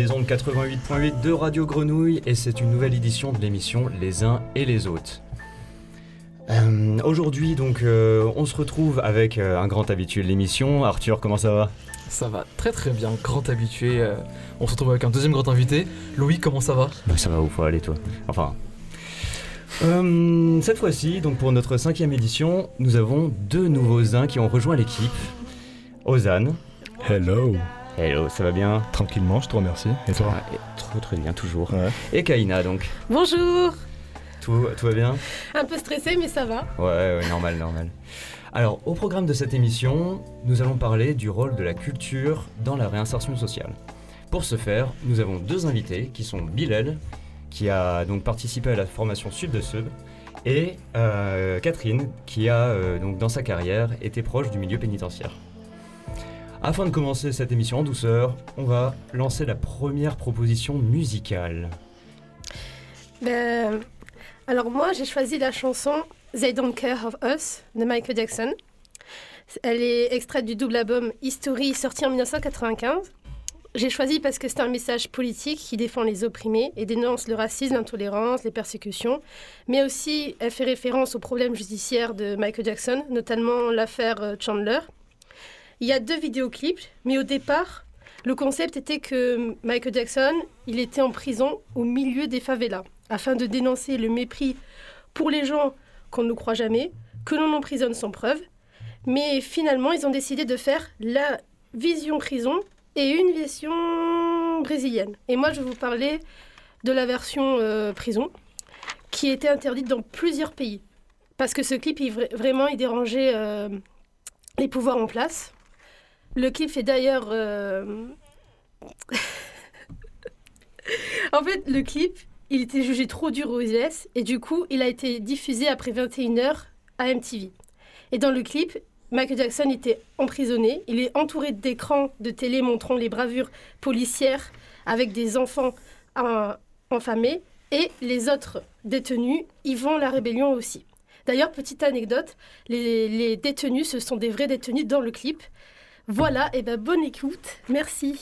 les ondes 88.8 de Radio Grenouille et c'est une nouvelle édition de l'émission Les uns et les autres. Euh, Aujourd'hui, donc, euh, on se retrouve avec euh, un grand habitué de l'émission. Arthur, comment ça va? Ça va très très bien, grand habitué. euh, on se retrouve avec un deuxième grand invité. Louis, comment ça va? Bah, Ça va ouf, allez toi. Enfin. Euh, cette fois-ci, donc pour notre cinquième édition, nous avons deux nouveaux uns qui ont rejoint l'équipe. Ozan. Hello. Hello, ça va bien Tranquillement, je te remercie. Et toi Ah, et Trop très bien, toujours. Ouais. Et Kaina, donc. Bonjour Tout, tout va bien Un peu stressé, mais ça va. Ouais, ouais, normal, normal. Alors, au programme de cette émission, nous allons parler du rôle de la culture dans la réinsertion sociale. Pour ce faire, nous avons deux invités qui sont Bilal, qui a donc participé à la formation Sud de Sud, et euh, Catherine, qui a euh, donc dans sa carrière été proche du milieu pénitentiaire. Afin de commencer cette émission en douceur, on va lancer la première proposition musicale. Ben, alors moi, j'ai choisi la chanson They Don't Care of Us de Michael Jackson. Elle est extraite du double album History sorti en 1995. J'ai choisi parce que c'est un message politique qui défend les opprimés et dénonce le racisme, l'intolérance, les persécutions, mais aussi elle fait référence aux problèmes judiciaires de Michael Jackson, notamment l'affaire euh, Chandler. Il y a deux vidéoclips, mais au départ, le concept était que Michael Jackson, il était en prison au milieu des favelas, afin de dénoncer le mépris pour les gens qu'on ne croit jamais, que l'on emprisonne sans preuve. Mais finalement, ils ont décidé de faire la vision prison et une version brésilienne. Et moi, je vais vous parler de la version euh, prison, qui était interdite dans plusieurs pays. Parce que ce clip, vraiment, il dérangeait euh, les pouvoirs en place. Le clip fait d'ailleurs... euh, en fait, le clip, il était jugé trop dur aux US et du coup, il a été diffusé après 21h à MTV. Et dans le clip, Michael Jackson était emprisonné. Il est entouré d'écrans de télé montrant les bravures policières avec des enfants euh, enfamés et les autres détenus y vont la rébellion aussi. D'ailleurs, petite anecdote, les, les détenus, ce sont des vrais détenus dans le clip. Voilà, et ben bonne écoute, merci.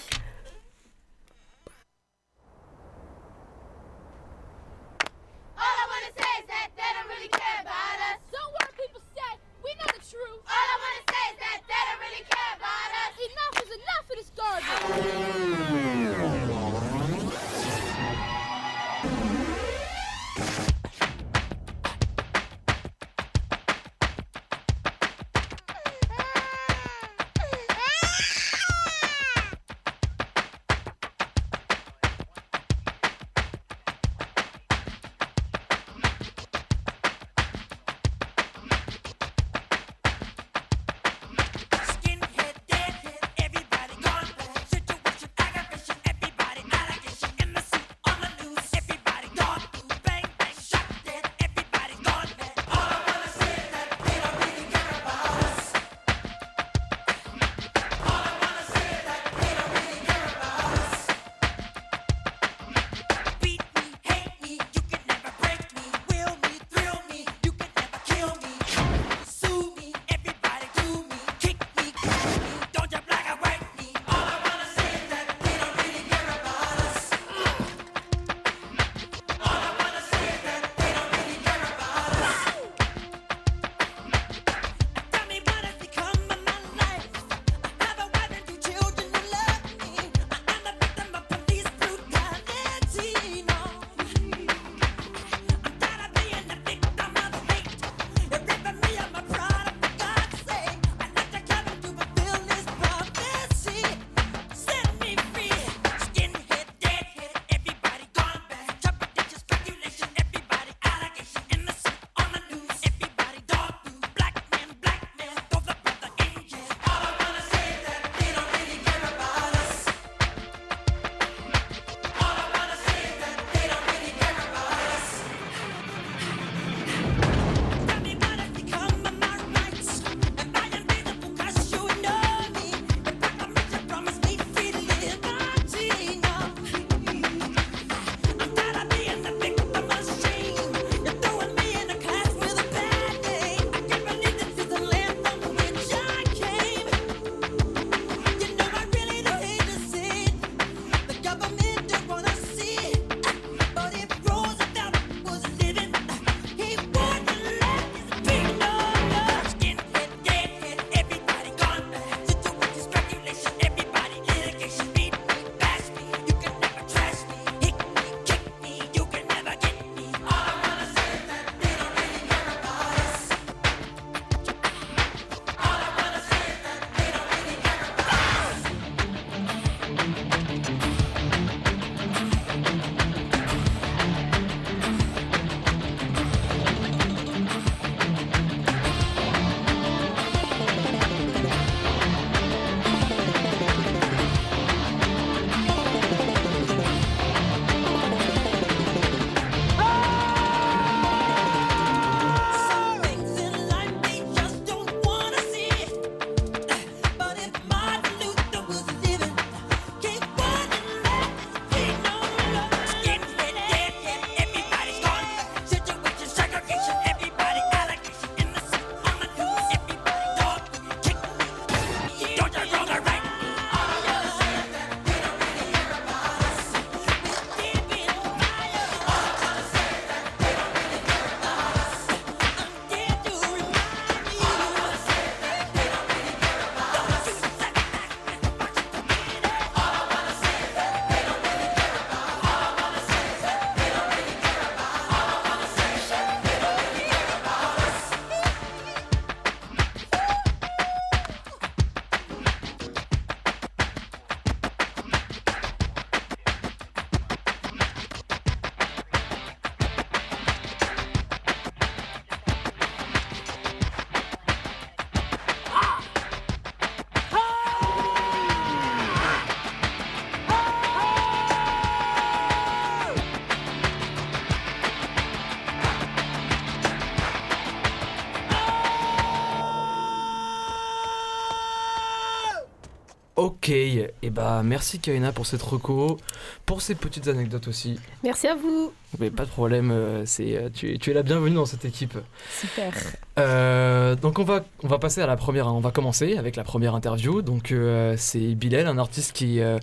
Ok, et bah merci Kaina pour cette reco, pour ces petites anecdotes aussi. Merci à vous. Mais pas de problème, euh, c'est, euh, tu, es- tu es la bienvenue dans cette équipe. Super. Euh, donc on va, on va passer à la première, on va commencer avec la première interview. Donc euh, c'est Bilal, un artiste qui euh,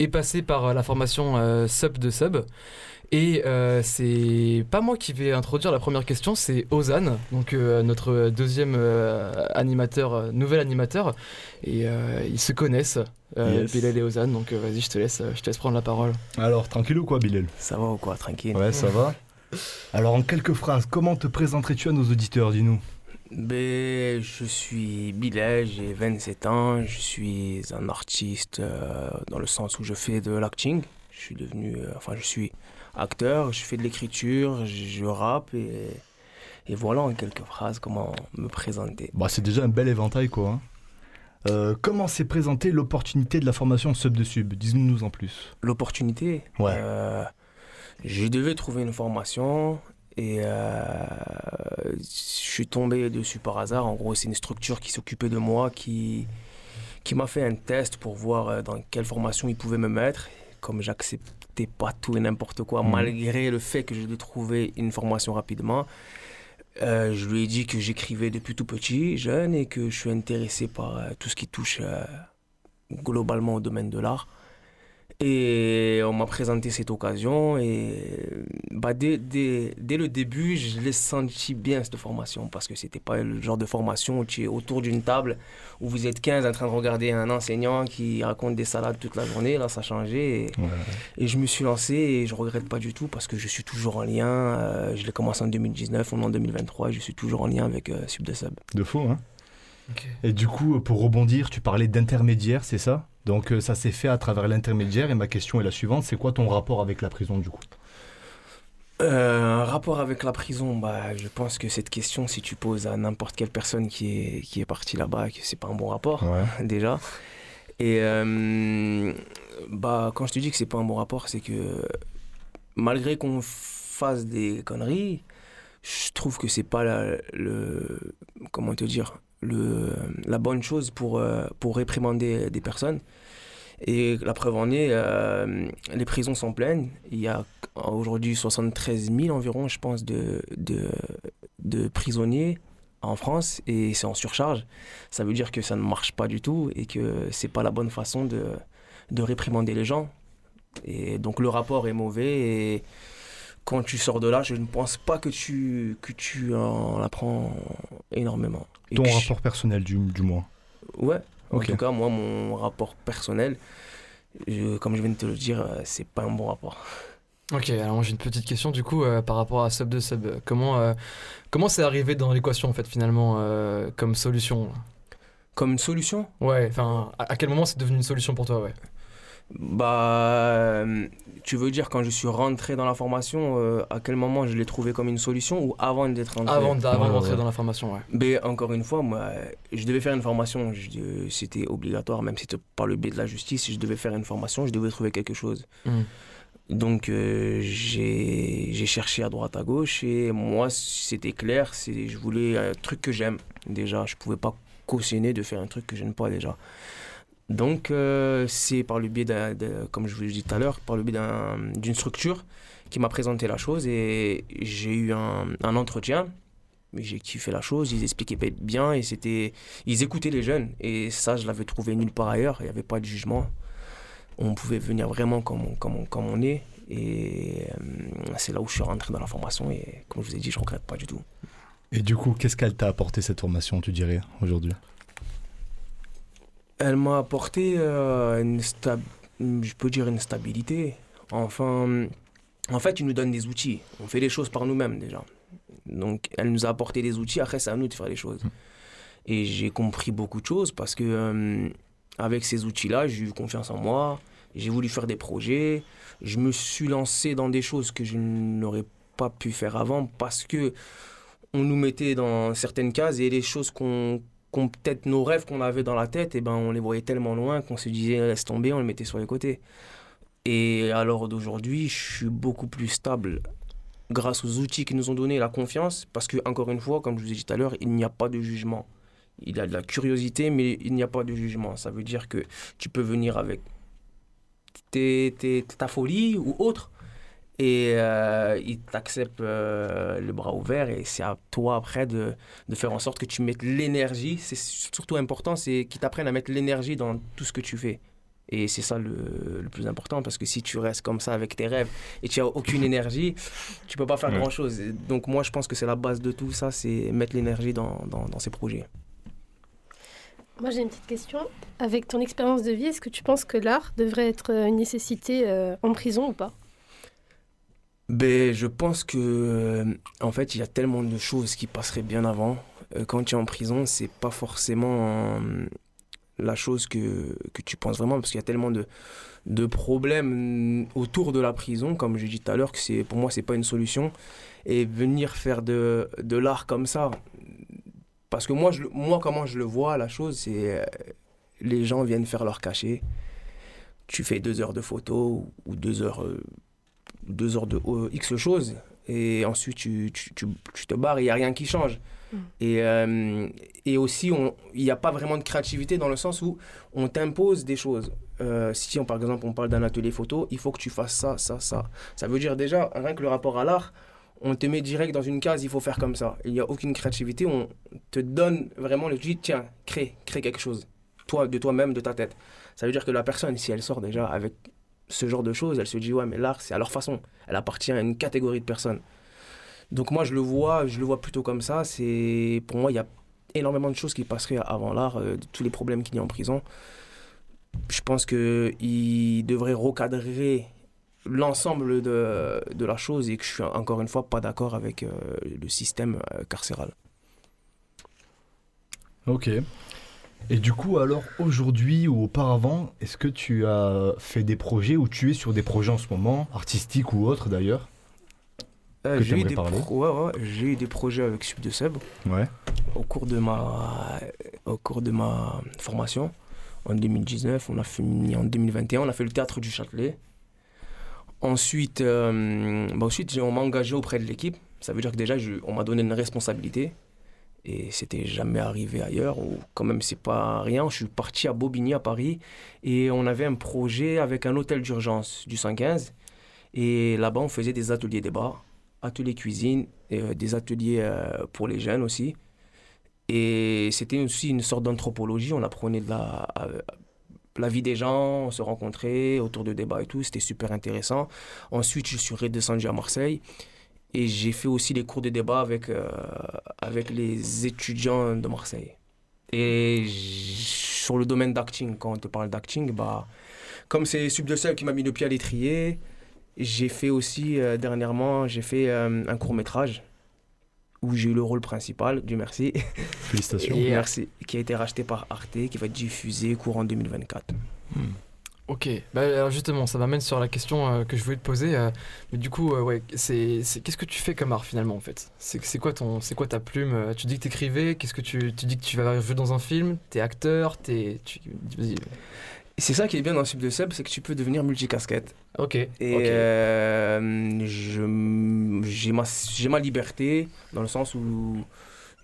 est passé par la formation Sub de Sub. Et euh, c'est pas moi qui vais introduire la première question, c'est Ozan, donc euh, notre deuxième euh, animateur, nouvel animateur. Et ils se connaissent, euh, Yes. Bilal et Ozan. Donc euh, vas-y, je te laisse, je te laisse prendre la parole. Alors, tranquille ou quoi, Bilal? Ça va ou quoi, tranquille? Ouais, ça va. Alors, en quelques phrases, comment te présenterais-tu à nos auditeurs, dis-nous? Ben, je suis Bilal, j'ai 27 ans, je suis un artiste euh, dans le sens où je fais de l'acting. Je suis devenu, euh, enfin je suis acteur, je fais de l'écriture, je, je rappe et, et voilà en quelques phrases comment me présenter. Bah, c'est déjà un bel éventail, quoi. hein. Euh, comment s'est présentée l'opportunité de la formation Sub de Sub? Dis-nous en plus. L'opportunité, Ouais. euh, je devais trouver une formation et euh, je suis tombé dessus par hasard. En gros, c'est une structure qui s'occupait de moi, qui, qui m'a fait un test pour voir dans quelle formation il pouvait me mettre. Comme j'acceptais pas tout et n'importe quoi, Mhm. malgré le fait que je devais trouver une formation rapidement, euh, je lui ai dit que j'écrivais depuis tout petit, jeune, et que je suis intéressé par euh, tout ce qui touche euh, globalement au domaine de l'art. Et on m'a présenté cette occasion et bah, dès, dès, dès le début, je l'ai senti bien cette formation parce que c'était pas le genre de formation où tu es autour d'une table où vous êtes 15 en train de regarder un enseignant qui raconte des salades toute la journée. Là, ça a changé et, Ouais. et je me suis lancé et je regrette pas du tout parce que je suis toujours en lien. Euh, je l'ai commencé en 2019, on est en 2023 et je suis toujours en lien avec euh, Sub de Sub. De faux, hein Et du coup, pour rebondir, tu parlais d'intermédiaire, c'est ça? Donc, euh, ça s'est fait à travers l'intermédiaire. Et ma question est la suivante c'est quoi ton rapport avec la prison, du coup Euh, un rapport avec la prison, bah, je pense que cette question, si tu poses à n'importe quelle personne qui est, qui est partie là-bas, que c'est pas un bon rapport, Ouais. déjà. Et euh, bah, quand je te dis que c'est pas un bon rapport, c'est que malgré qu'on fasse des conneries, je trouve que c'est pas la, le. Comment te dire le, La bonne chose pour, euh, pour réprimander des personnes. Et la preuve en est, euh, les prisons sont pleines. Il y a aujourd'hui 73 000 environ, je pense, de, de, de prisonniers en France et c'est en surcharge. Ça veut dire que ça ne marche pas du tout et que c'est pas la bonne façon de, de réprimander les gens. Et donc le rapport est mauvais et quand tu sors de là, je ne pense pas que tu, que tu en apprends énormément. Et Ton je- rapport personnel, du, du moins. Ouais, en tout cas, moi, mon rapport personnel, je- comme je viens de te le dire, euh, c'est pas un bon rapport. Ok, alors j'ai une petite question du coup euh, par rapport à Sub de Sub. Comment euh, comment c'est arrivé dans l'équation en fait finalement euh, comme solution? Comme une solution? Ouais, enfin à, à quel moment c'est devenu une solution pour toi ouais? Bah, euh, tu veux dire quand je suis rentré dans la formation, euh, à quel moment je l'ai trouvé comme une solution ou avant d'être rentré? Avant, d- avant Ouais, de rentrer ouais. dans la formation, ouais. Mais encore une fois, moi, je devais faire une formation. je- C'était obligatoire, même si c'était par le biais de la justice. Je devais faire une formation, je devais trouver quelque chose. Mhm. Donc, euh, j'ai cherché à droite, à gauche. Et moi, c'était clair. c'est- Je voulais un truc que j'aime. Déjà, je pouvais pas cautionner de faire un truc que j'aime pas déjà. Donc, euh, c'est par le biais, de, comme je vous l'ai dit tout à l'heure, par le biais d'un- d'une structure qui m'a présenté la chose. Et j'ai eu un, un entretien j'ai kiffé la chose, ils expliquaient bien et c'était ils écoutaient les jeunes et ça je l'avais trouvé nulle part ailleurs, il n'y avait pas de jugement. On pouvait venir vraiment comme on, comme comme on est et euh, c'est là où je suis rentré dans la formation et comme je vous ai dit, je regrette pas du tout. Et du coup, qu'est-ce qu'elle t'a apporté cette formation, tu dirais, aujourd'hui? Elle m'a apporté euh, une je peux dire une stabilité. Enfin, en fait, ils nous donnent des outils. On fait les choses par nous-mêmes déjà. Donc, elle nous a apporté des outils. Après, c'est à nous de faire les choses. Et j'ai compris beaucoup de choses parce que euh, avec ces outils-là, j'ai eu confiance en moi. J'ai voulu faire des projets. Je me suis lancé dans des choses que je n'aurais pas pu faire avant parce que on nous mettait dans certaines cases et les choses qu'on- peut-être nos rêves qu'on avait dans la tête, et ben on les voyait tellement loin qu'on se disait laisse tomber, on les mettait sur les côtés. Et l'heure d'aujourd'hui, je suis beaucoup plus stable grâce aux outils qu'ils nous ont donné, la confiance, parce que encore une fois, comme je vous ai dit tout à l'heure, il n'y a pas de jugement. Il y a de la curiosité, mais il n'y a pas de jugement. Ça veut dire que tu peux venir avec tes- tes- ta folie ou autre, et euh, ils t'acceptent euh, le bras ouvert, et c'est à toi après de, de faire en sorte que tu mettes l'énergie. C'est surtout important, c'est qu'ils t'apprennent à mettre l'énergie dans tout ce que tu fais. Et c'est ça le, le plus important, parce que si tu restes comme ça avec tes rêves et tu n'as aucune énergie, tu peux pas faire Ouais. grand-chose. Et Donc moi, je pense que c'est la base de tout ça, c'est mettre l'énergie dans, dans, dans ces projets. Moi, j'ai une petite question. Avec ton expérience de vie, est-ce que tu penses que l'art devrait être euh, une nécessité euh, en prison ou pas? Ben, je pense que, euh, en fait, il y a tellement de choses qui passeraient bien avant. Euh, quand tu es en prison, c'est pas forcément euh, la chose que, que tu penses vraiment, parce qu'il y a tellement de, de problèmes autour de la prison, comme je dit tout à l'heure, que pour moi, c'est pas une solution. Et venir faire de, de l'art comme ça, parce que moi, je, moi, comment je le vois, la chose, c'est euh, les gens viennent faire leur cachet. Tu fais deux heures de photos ou deux heures. Deux heures de euh, X choses et ensuite tu, tu, tu, tu te barres il n'y a rien qui change. Mm. Et, euh, et aussi, il n'y a pas vraiment de créativité dans le sens où on t'impose des choses. Euh, si on, par exemple on parle d'un atelier photo, il faut que tu fasses ça, ça, ça. Ça veut dire déjà, rien que le rapport à l'art, on te met direct dans une case, il faut faire comme ça. Il n'y a aucune créativité, on te donne vraiment le dis, tiens, crée, crée quelque chose. Toi, de toi-même, de ta tête. Ça veut dire que la personne, si elle sort déjà avec ce genre de choses, elle se dit ouais mais l'art c'est à leur façon, elle appartient à une catégorie de personnes. Donc moi je le vois, je le vois plutôt comme ça. C'est pour moi il y a énormément de choses qui passeraient avant l'art, euh, tous les problèmes qu'il y a en prison. Je pense que il devrait recadrer l'ensemble de, de la chose et que je suis encore une fois pas d'accord avec euh, le système euh, carcéral. Ok. Et du coup, alors aujourd'hui ou auparavant, est-ce que tu as fait des projets ou tu es sur des projets en ce moment, artistiques ou autres d'ailleurs Euh, j'ai eu des parler? pro- ouais, ouais, j'ai eu des projets avec Sub de Sub. Ouais. au cours de ma au cours de ma formation en 2019 on a fini en 2021 on a fait le théâtre du Châtelet ensuite euh, bah ensuite on m'a engagé auprès de l'équipe ça veut dire que déjà je- on m'a donné une responsabilité et c'était jamais arrivé ailleurs ou quand même c'est pas rien je suis parti à Bobigny à Paris et on avait un projet avec un hôtel d'urgence du 115 et là-bas on faisait des ateliers débat ateliers cuisine euh, des ateliers euh, pour les jeunes aussi et c'était aussi une sorte d'anthropologie. On apprenait de la, euh, la vie des gens, on se rencontrait autour de débats et tout. C'était super intéressant. Ensuite, je suis redescendu à Marseille et j'ai fait aussi les cours de débat avec, euh, avec les étudiants de Marseille. Et sur le domaine d'acting, quand on te parle d'acting, bah, comme c'est Sub de Seul qui m'a mis le pied à l'étrier, j'ai fait aussi euh, dernièrement, j'ai fait euh, un court métrage où j'ai eu le rôle principal, Dieu merci. Félicitations. Et merci. Qui a été racheté par Arte, qui va être diffusé courant 2024. Ok, bah, alors justement, ça m'amène sur la question euh, que je voulais te poser. euh, mais du coup, euh, ouais, c'est, c'est- qu'est-ce que tu fais comme art finalement en fait? C'est, quoi ton, c'est quoi ta plume Tu dis que t'écrivais. Qu'est-ce que tu, tu dis que tu vas jouer dans un film? T'es acteur T'es, tu, c'est ça qui est bien dans Sub de Sub, c'est que tu peux devenir multicasquette. Ok. Et ok. euh, je, m- j'ai, ma, j'ai ma liberté, dans le sens où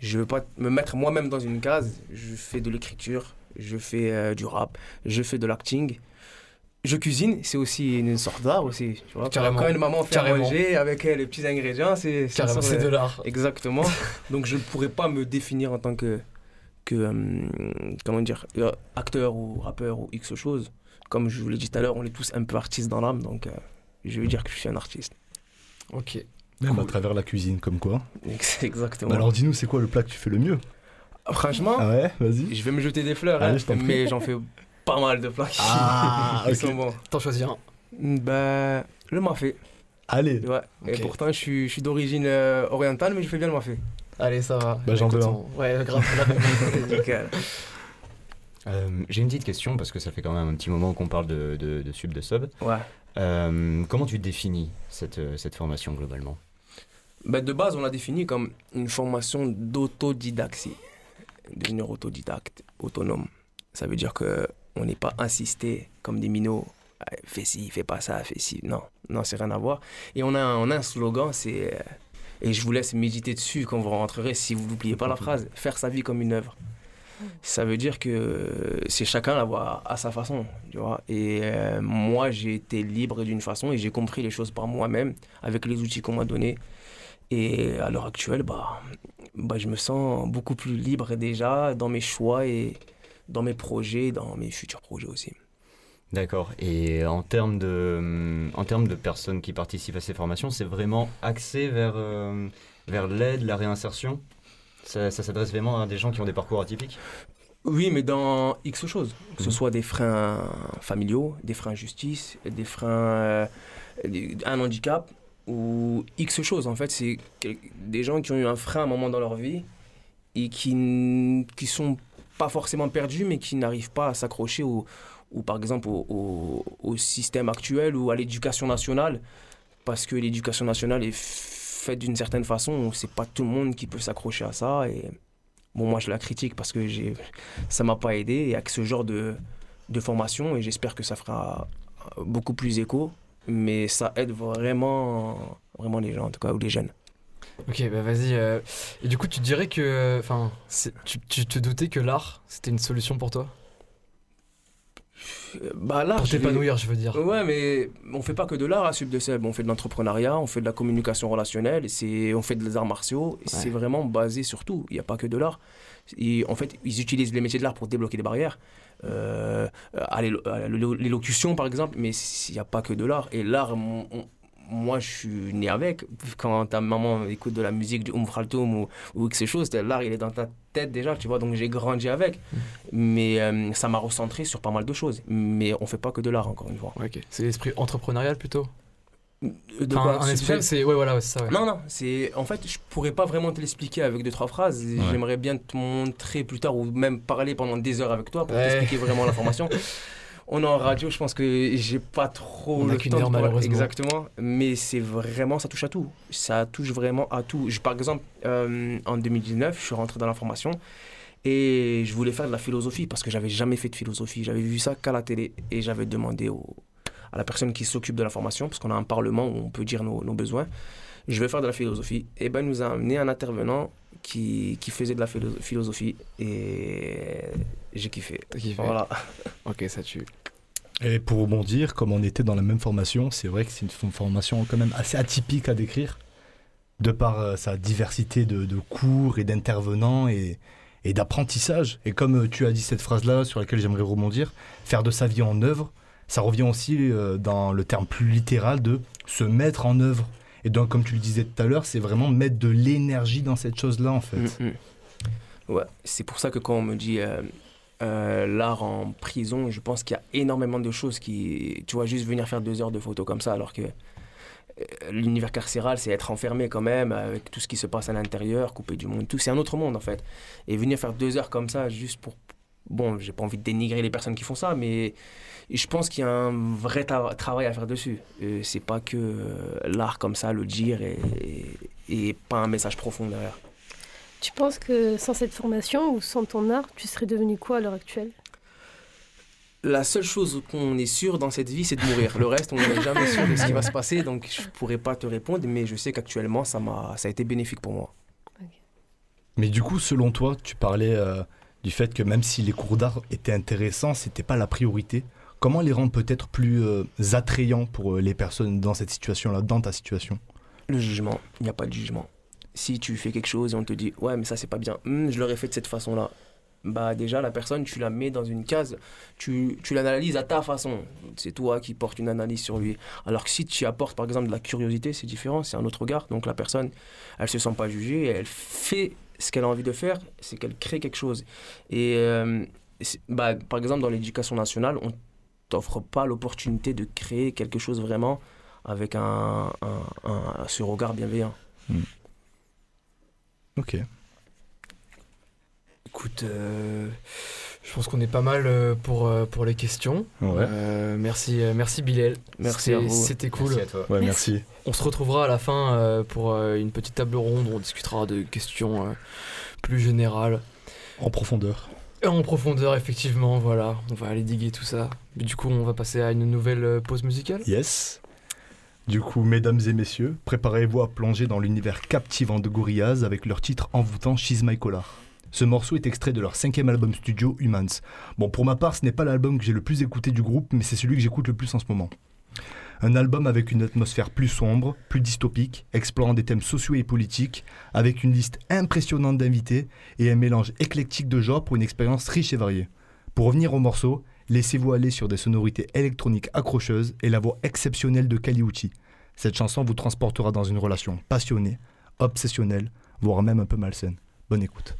je veux pas me mettre moi-même dans une case. Je fais de l'écriture, je fais euh, du rap, je fais de l'acting. Je cuisine, c'est aussi une sorte d'art aussi. Tu vois, Carrément. Quand une maman fait Carrément. manger avec euh, les petits ingrédients, c'est, de l'art. Exactement. Donc je ne pourrais pas me définir en tant que, que euh, comment dire, euh, acteur ou rappeur ou X chose. Comme je vous l'ai dit tout à l'heure, on est tous un peu artistes dans l'âme, donc euh, je veux dire que je suis un artiste. Ok. Même à travers la cuisine, comme quoi. Exactement. Bah alors dis-nous, c'est quoi le plat que tu fais le mieux? Franchement, Ah ouais, vas-y. je vais me jeter des fleurs, Allez, hein, je t'en prie. mais j'en fais pas mal de plats qui, Ah, qui ok. sont bons. T'en choisis un. Ben, le mafé. Allez. Ouais. Et pourtant, je suis, je suis d'origine euh, orientale, mais je fais bien le mafé. Allez, ça va. Bah, j'en veux un. Ouais, grave. Nickel. Euh, J'ai une petite question parce que ça fait quand même un petit moment qu'on parle de, de, de sub de sub. Ouais. Euh, comment tu définis cette, cette formation globalement? Ben, de base, on l'a défini comme une formation d'autodidaxie. Devenir autodidacte, autonome. Ça veut dire que on n'est pas insisté comme des minots. Ah, Fais ci, fais pas ça, fais ci. Non, non, c'est rien à voir. Et on a un, on a un slogan, c'est. euh, Et je vous laisse méditer dessus quand vous rentrerez, si vous n'oubliez pas la phrase faire sa vie comme une œuvre. Ça veut dire que c'est chacun la voit à sa façon, tu vois. Et euh, moi, j'ai été libre d'une façon et j'ai compris les choses par moi-même avec les outils qu'on m'a donnés. Et à l'heure actuelle, bah, bah, je me sens beaucoup plus libre déjà dans mes choix et dans mes projets, dans mes futurs projets aussi. D'accord. Et en termes de, en termes de personnes qui participent à ces formations, c'est vraiment axé vers, euh, vers l'aide, la réinsertion? Ça, ça s'adresse vraiment à des gens qui ont des parcours atypiques? Oui, mais dans X choses. Que ce Mhm. soit des freins familiaux, des freins justice, des freins. euh, un handicap ou X choses. En fait, c'est des gens qui ont eu un frein à un moment dans leur vie et qui, qui sont pas forcément perdus, mais qui n'arrivent pas à s'accrocher au, ou par exemple au, au- système actuel ou à l'éducation nationale. Parce que l'éducation nationale est faite d'une certaine façon, c'est pas tout le monde qui peut s'accrocher à ça. Et bon, moi je la critique parce que j'ai ça m'a pas aidé avec ce genre de, de formation et j'espère que ça fera beaucoup plus écho mais ça aide vraiment vraiment les gens en tout cas ou les jeunes Ok, bah vas-y. euh, Et du coup, tu dirais que. Enfin, tu, tu te doutais que l'art, c'était une solution pour toi? Euh, bah là Pour t'épanouir, je veux dire. Ouais, mais on fait pas que de l'art à Sub de Seb. On fait de l'entrepreneuriat, on fait de la communication relationnelle, et on fait des arts martiaux. C'est vraiment basé sur tout. Il n'y a pas que de l'art. Et en fait, ils utilisent les métiers de l'art pour débloquer des barrières. Euh, à l'élocution, par exemple, mais il n'y a pas que de l'art. Et l'art, on- moi, je suis né avec. Quand ta maman écoute de la musique du Umfraltum ou, ou X choses, l'art, il est dans ta tête déjà, tu vois. Donc j'ai grandi avec. Mais euh, ça m'a recentré sur pas mal de choses. Mais on fait pas que de l'art, encore une fois. Ouais. C'est l'esprit entrepreneurial plutôt? De Enfin, un esprit, c'est. Ouais, voilà, ouais, ça. ouais. Non, non, c'est. En fait, je pourrais pas vraiment te l'expliquer avec deux, trois phrases. J'aimerais bien te montrer plus tard ou même parler pendant des heures avec toi pour t'expliquer vraiment l'information. On est en radio, je pense que j'ai pas trop On le temps heure, de parler- malheureusement. Exactement, mais c'est vraiment, ça touche à tout. Ça touche vraiment à tout. Je, par exemple, euh, en 2019, je suis rentré dans l'information et je voulais faire de la philosophie parce que j'avais jamais fait de philosophie. J'avais vu ça qu'à la télé et j'avais demandé au, à la personne qui s'occupe de l'information, parce qu'on a un parlement où on peut dire nos, nos besoins, je vais faire de la philosophie. Et ben, il nous a amené un intervenant qui, qui faisait de la philo- philosophie et j'ai kiffé. Voilà. Ok, ça tue. Et pour rebondir, comme on était dans la même formation, c'est vrai que c'est une formation quand même assez atypique à décrire, de par euh, sa diversité de, de cours et d'intervenants et, et d'apprentissage. Et comme euh, tu as dit cette phrase-là sur laquelle j'aimerais rebondir, faire de sa vie en œuvre, ça revient aussi euh, dans le terme plus littéral de se mettre en œuvre. Et donc, comme tu le disais tout à l'heure, c'est vraiment mettre de l'énergie dans cette chose-là, en fait. Mm, mm. Ouais, c'est pour ça que quand on me dit euh, l'art en prison, je pense qu'il y a énormément de choses qui. Tu vois, juste venir faire deux heures de photos comme ça, alors que euh, l'univers carcéral, c'est être enfermé quand même, avec tout ce qui se passe à l'intérieur, coupé du monde, tout. C'est un autre monde en fait. Et venir faire deux heures comme ça, juste pour. Bon, j'ai pas envie de dénigrer les personnes qui font ça, mais je pense qu'il y a un vrai travail à faire dessus. Euh, c'est pas que l'art comme ça, le dire, et pas un message profond derrière. Tu penses que sans cette formation ou sans ton art, tu serais devenu quoi à l'heure actuelle? La seule chose qu'on est sûr dans cette vie, c'est de mourir. Le reste, on n'est jamais sûr de ce qui va se passer, donc je pourrais pas te répondre, mais je sais qu'actuellement, ça m'a, ça a été bénéfique pour moi. Mais du coup, selon toi, tu parlais euh, du fait que même si les cours d'art étaient intéressants, c'était pas la priorité. Comment les rendre peut-être plus euh, attrayants pour euh, les personnes dans cette situation-là, dans ta situation? Le jugement, il n'y a pas de jugement. Si tu fais quelque chose et on te dit, ouais, mais ça, c'est pas bien, Hum, je l'aurais fait de cette façon-là. Bah, déjà, la personne, tu la mets dans une case, tu, tu l'analyses à ta façon. C'est toi qui portes une analyse sur lui. Alors que si tu apportes, par exemple, de la curiosité, c'est différent, c'est un autre regard. Donc, la personne, elle se sent pas jugée, elle fait ce qu'elle a envie de faire, c'est qu'elle crée quelque chose. Et, euh, bah, par exemple, dans l'éducation nationale, on t'offre pas l'opportunité de créer quelque chose vraiment avec un, un- ce regard bienveillant. Ok. Écoute, euh, je pense qu'on est pas mal euh, pour, euh, pour les questions. Ouais. Euh, merci, merci Bilal. Merci C'était- à vous. C'était cool. Merci à toi. Ouais, merci. On se retrouvera à la fin pour une petite table ronde où on discutera de questions plus générales. En profondeur. En profondeur, effectivement, voilà. On va aller diguer tout ça. Mais du coup, on va passer à une nouvelle pause musicale. Yes. Du coup, mesdames et messieurs, préparez-vous à plonger dans l'univers captivant de Gorillaz avec leur titre envoûtant She's My Collar. Ce morceau est extrait de leur cinquième album studio Humans. Bon, pour ma part, ce n'est pas l'album que j'ai le plus écouté du groupe, mais c'est celui que j'écoute le plus en ce moment. Un album avec une atmosphère plus sombre, plus dystopique, explorant des thèmes sociaux et politiques, avec une liste impressionnante d'invités et un mélange éclectique de genres pour une expérience riche et variée. Pour revenir au morceau, laissez-vous aller sur des sonorités électroniques accrocheuses et la voix exceptionnelle de Kaliuchi. Cette chanson vous transportera dans une relation passionnée, obsessionnelle, voire même un peu malsaine. Bonne écoute.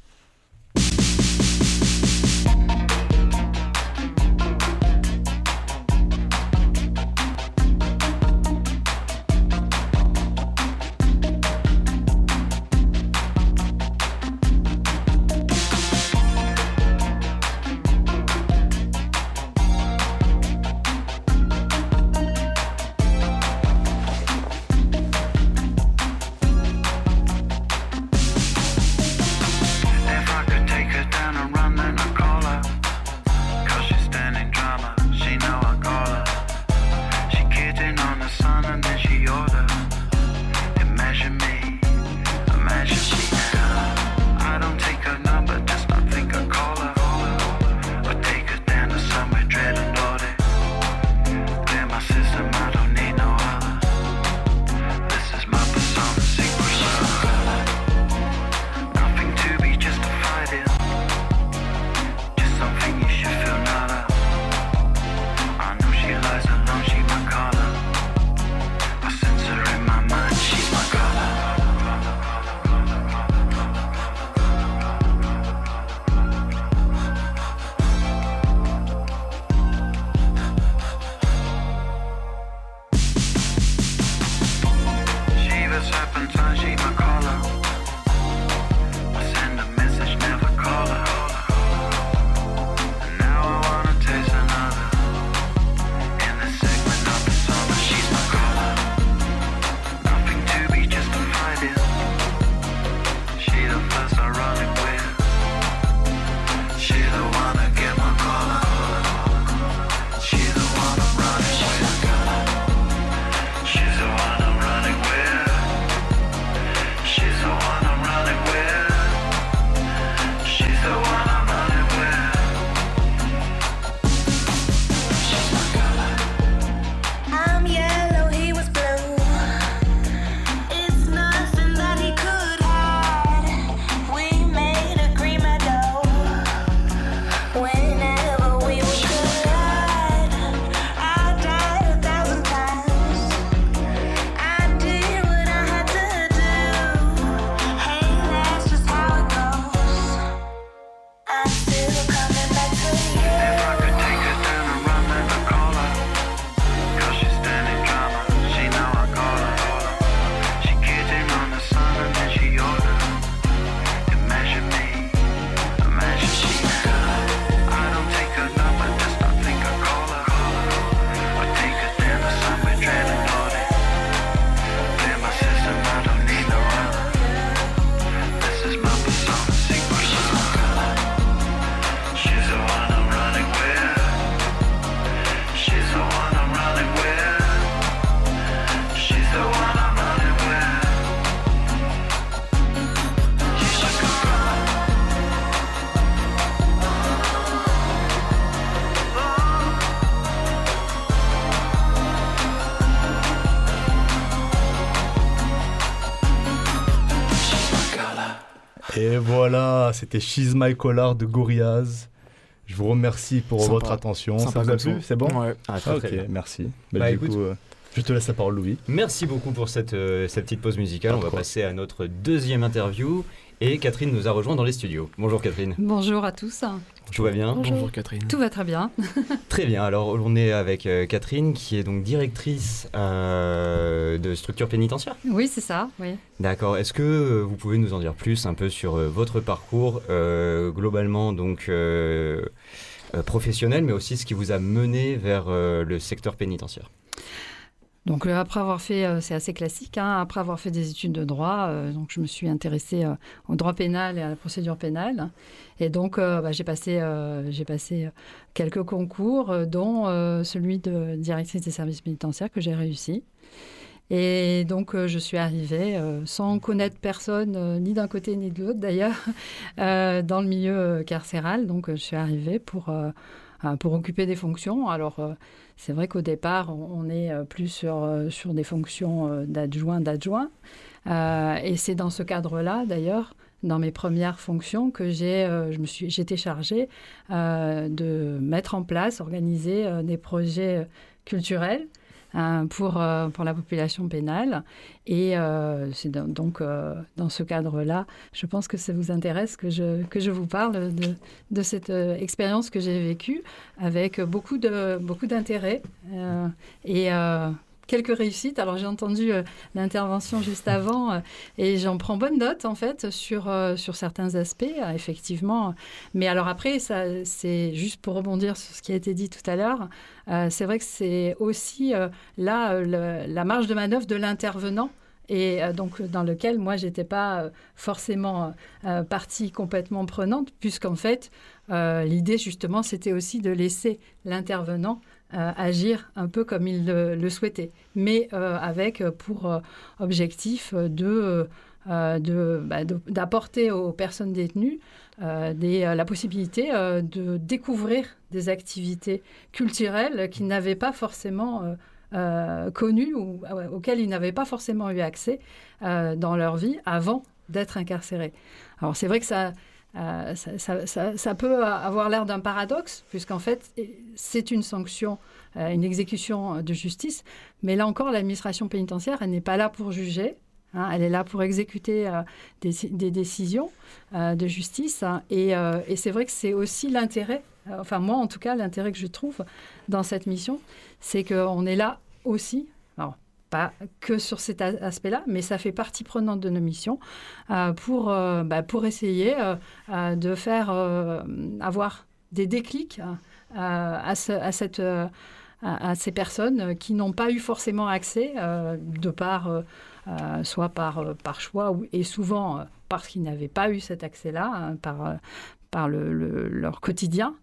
C'était She's My Collar de Gorillaz. Je vous remercie pour Sympa. votre attention. Sympa Ça vous a plu. C'est bon Ouais. Ah, très, Ok, très bien. merci. Bah, Bah, du écoute- coup, euh, je te laisse la parole, Louis. Merci beaucoup pour cette, euh, cette petite pause musicale. Pas On va quoi. passer à notre deuxième interview. Et Catherine nous a rejoint dans les studios. Bonjour Catherine. Bonjour à tous. Tout va bien Bonjour. Bonjour Catherine. Tout va très bien. Très bien. Alors on est avec euh, Catherine qui est donc directrice euh, de structure pénitentiaire. Oui, c'est ça. Oui. D'accord. Est-ce que euh, vous pouvez nous en dire plus un peu sur euh, votre parcours euh, globalement donc professionnel, mais aussi ce qui vous a mené vers euh, le secteur pénitentiaire? Donc euh, après avoir fait, euh, c'est assez classique, hein, après avoir fait des études de droit, euh, donc je me suis intéressée au droit pénal et à la procédure pénale. Et donc bah, j'ai passé, j'ai passé quelques concours, dont celui de directrice des services pénitentiaires que j'ai réussi. Et donc, je suis arrivée sans connaître personne, ni d'un côté ni de l'autre d'ailleurs, dans le milieu carcéral. Donc, je suis arrivée pour, pour occuper des fonctions. Alors, c'est vrai qu'au départ, on, est euh, plus sur, euh, sur des fonctions euh, d'adjoint, d'adjoint. Et c'est dans ce cadre-là, d'ailleurs, dans mes premières fonctions, que j'ai, je me suis, j'étais chargée de mettre en place, organiser des projets culturels euh, pour, euh, pour la population pénale. Et euh, c'est donc dans ce cadre-là, je pense que ça vous intéresse que je, que je vous parle de, de cette expérience que j'ai vécue avec beaucoup, beaucoup d'intérêt euh, et quelques réussites. Alors j'ai entendu euh, l'intervention juste avant euh, et j'en prends bonne note en fait sur, euh, sur certains aspects, effectivement. Mais alors après, c'est juste pour rebondir sur ce qui a été dit tout à l'heure. C'est vrai que c'est aussi là la marge de manœuvre de l'intervenant et donc dans lequel moi j'étais pas forcément partie complètement prenante puisqu'en fait l'idée justement c'était aussi de laisser l'intervenant agir un peu comme il le, le souhaitait mais euh, avec euh, pour euh, objectif euh, euh, bah, de- d'apporter aux personnes détenues euh, euh, la possibilité euh, de découvrir des activités culturelles qu'ils n'avaient pas forcément euh, euh, connues ou euh, auxquelles ils n'avaient pas forcément eu accès euh, dans leur vie avant d'être incarcérés. Alors c'est vrai que ça, euh, ça, peut avoir l'air d'un paradoxe, puisqu'en fait c'est une sanction, euh, une exécution de justice, mais là encore l'administration pénitentiaire, elle n'est pas là pour juger, hein, elle est là pour exécuter euh, des, décisions de justice, hein, et, c'est vrai que c'est aussi l'intérêt, enfin moi en tout cas l'intérêt que je trouve dans cette mission, c'est qu'on est là aussi, que sur cet aspect-là, mais ça fait partie prenante de nos missions euh, pour, euh, bah, pour essayer euh, de faire avoir des déclics à, ce- à cette, à, ces personnes qui n'ont pas eu forcément accès de par, soit par, par choix et souvent parce qu'ils n'avaient pas eu cet accès-là, hein, par, par le, le- leur quotidien,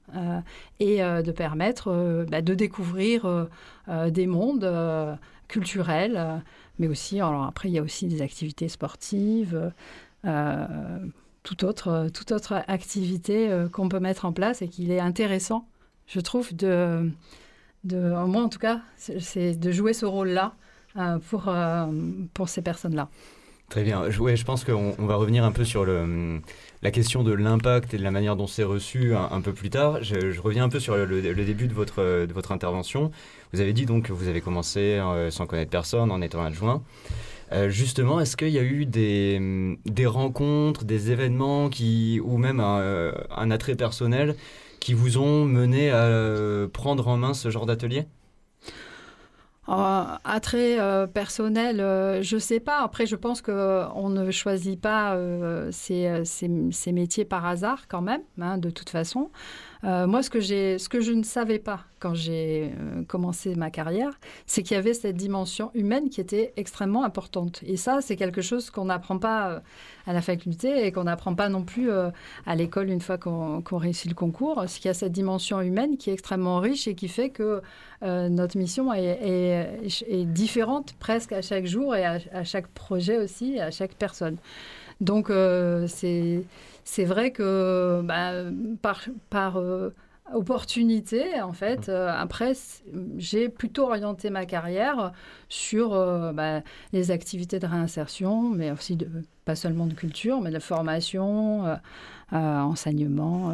et de permettre bah, de découvrir des mondes culturels, euh, mais aussi, alors après, il y a aussi des activités sportives, euh, toute, autre, toute autre activité euh, qu'on peut mettre en place et qu'il est intéressant, je trouve, de, de moi en tout cas, c'est- de jouer ce rôle-là pour, pour ces personnes-là. Très bien. Ouais, je pense qu'on on va revenir un peu sur le, la question de l'impact et de la manière dont c'est reçu un, peu plus tard. Je, reviens un peu sur le, début de votre, de votre intervention. Vous avez dit donc que vous avez commencé euh, sans connaître personne, en étant adjoint. Euh, justement, est-ce qu'il y a eu des, des rencontres, des événements qui, ou même un, euh, attrait personnel qui vous ont mené à euh, prendre en main ce genre d'atelier? Euh, attrait euh, personnel, euh, je sais pas. Après, je pense que on ne choisit pas ces métiers par hasard quand même, hein, de toute façon. Euh, moi, ce que, je ne savais pas quand j'ai euh, commencé ma carrière, c'est qu'il y avait cette dimension humaine qui était extrêmement importante. Et ça, c'est quelque chose qu'on n'apprend pas euh, à la faculté et qu'on n'apprend pas non plus à l'école une fois qu'on, réussit le concours. C'est qu'il y a cette dimension humaine qui est extrêmement riche et qui fait que notre mission est, différente presque à chaque jour et à, à chaque projet aussi, à chaque personne. Donc c'est c'est vrai que bah, par, par euh, opportunité, en fait, euh, après, j'ai plutôt orienté ma carrière sur euh, bah, les activités de réinsertion, mais aussi de, pas seulement de culture, mais de formation, enseignement.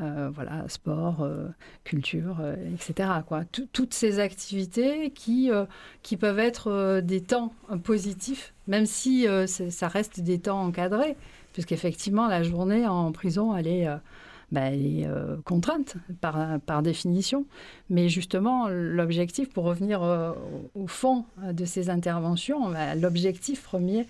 euh, voilà, sport, euh, culture, euh, etc. Quoi. Toutes ces activités qui, qui peuvent être des temps positifs, même si ça reste des temps encadrés, puisqu'effectivement, la journée en prison, elle est, euh, bah, euh, contrainte par, par définition. Mais justement, l'objectif, pour revenir euh, au fond de ces interventions, bah, l'objectif premier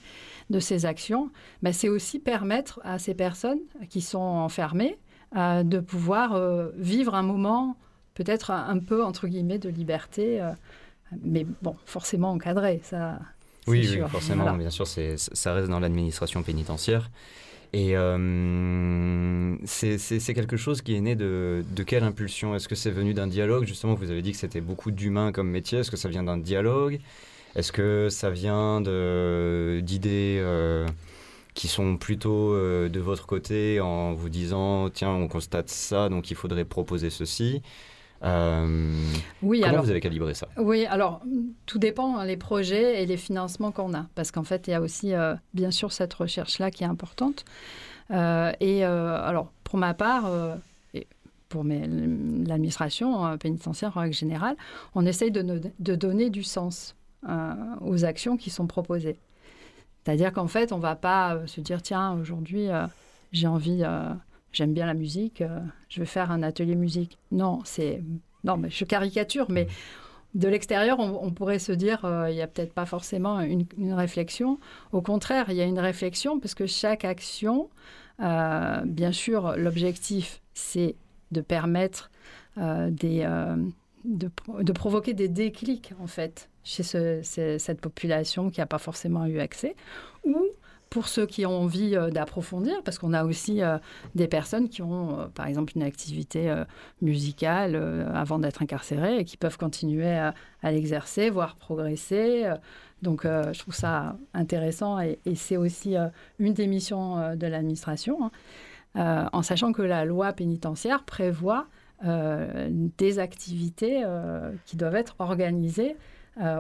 de ces actions, bah, c'est aussi permettre à ces personnes qui sont enfermées de pouvoir vivre un moment peut-être un, peu, entre guillemets, de liberté, mais bon, forcément encadré, ça. Oui, forcément, Voilà. bien sûr, ça reste dans l'administration pénitentiaire. Et euh, c'est, quelque chose qui est né de, de quelle impulsion? Est-ce que c'est venu d'un dialogue? Justement, vous avez dit que c'était beaucoup d'humains comme métier. Est-ce que ça vient d'un dialogue? Est-ce que ça vient d'idées euh, qui sont plutôt euh, de votre côté en vous disant tiens on constate ça donc il faudrait proposer ceci? Euh, Oui, Comment alors. vous avez calibré ça? Oui, alors tout dépend hein, les projets et les financements qu'on a, parce qu'en fait il y a aussi euh, bien sûr cette recherche là qui est importante. Euh, et euh, alors pour ma part et pour l'administration euh, pénitentiaire en règle générale, on essaye de, donner du sens aux actions qui sont proposées. C'est-à-dire qu'en fait on va pas se dire tiens aujourd'hui j'ai envie, j'aime bien la musique, euh, je vais faire un atelier musique. Non, c'est non je caricature, mais de l'extérieur, on, pourrait se dire euh, il n'y a peut-être pas forcément une, réflexion. Au contraire, il y a une réflexion parce que chaque action, euh, bien sûr, l'objectif, c'est de permettre euh, euh, de, pro- de provoquer des déclics, en fait, chez ce- ce- cette population qui n'a pas forcément eu accès, pour ceux qui ont envie euh, d'approfondir, parce qu'on a aussi euh, des personnes qui ont, euh, par exemple, une activité musicale avant d'être incarcérés et qui peuvent continuer à, l'exercer, voire progresser. Donc, je trouve ça intéressant et, c'est aussi une des missions de l'administration, hein. En sachant que la loi pénitentiaire prévoit des activités qui doivent être organisées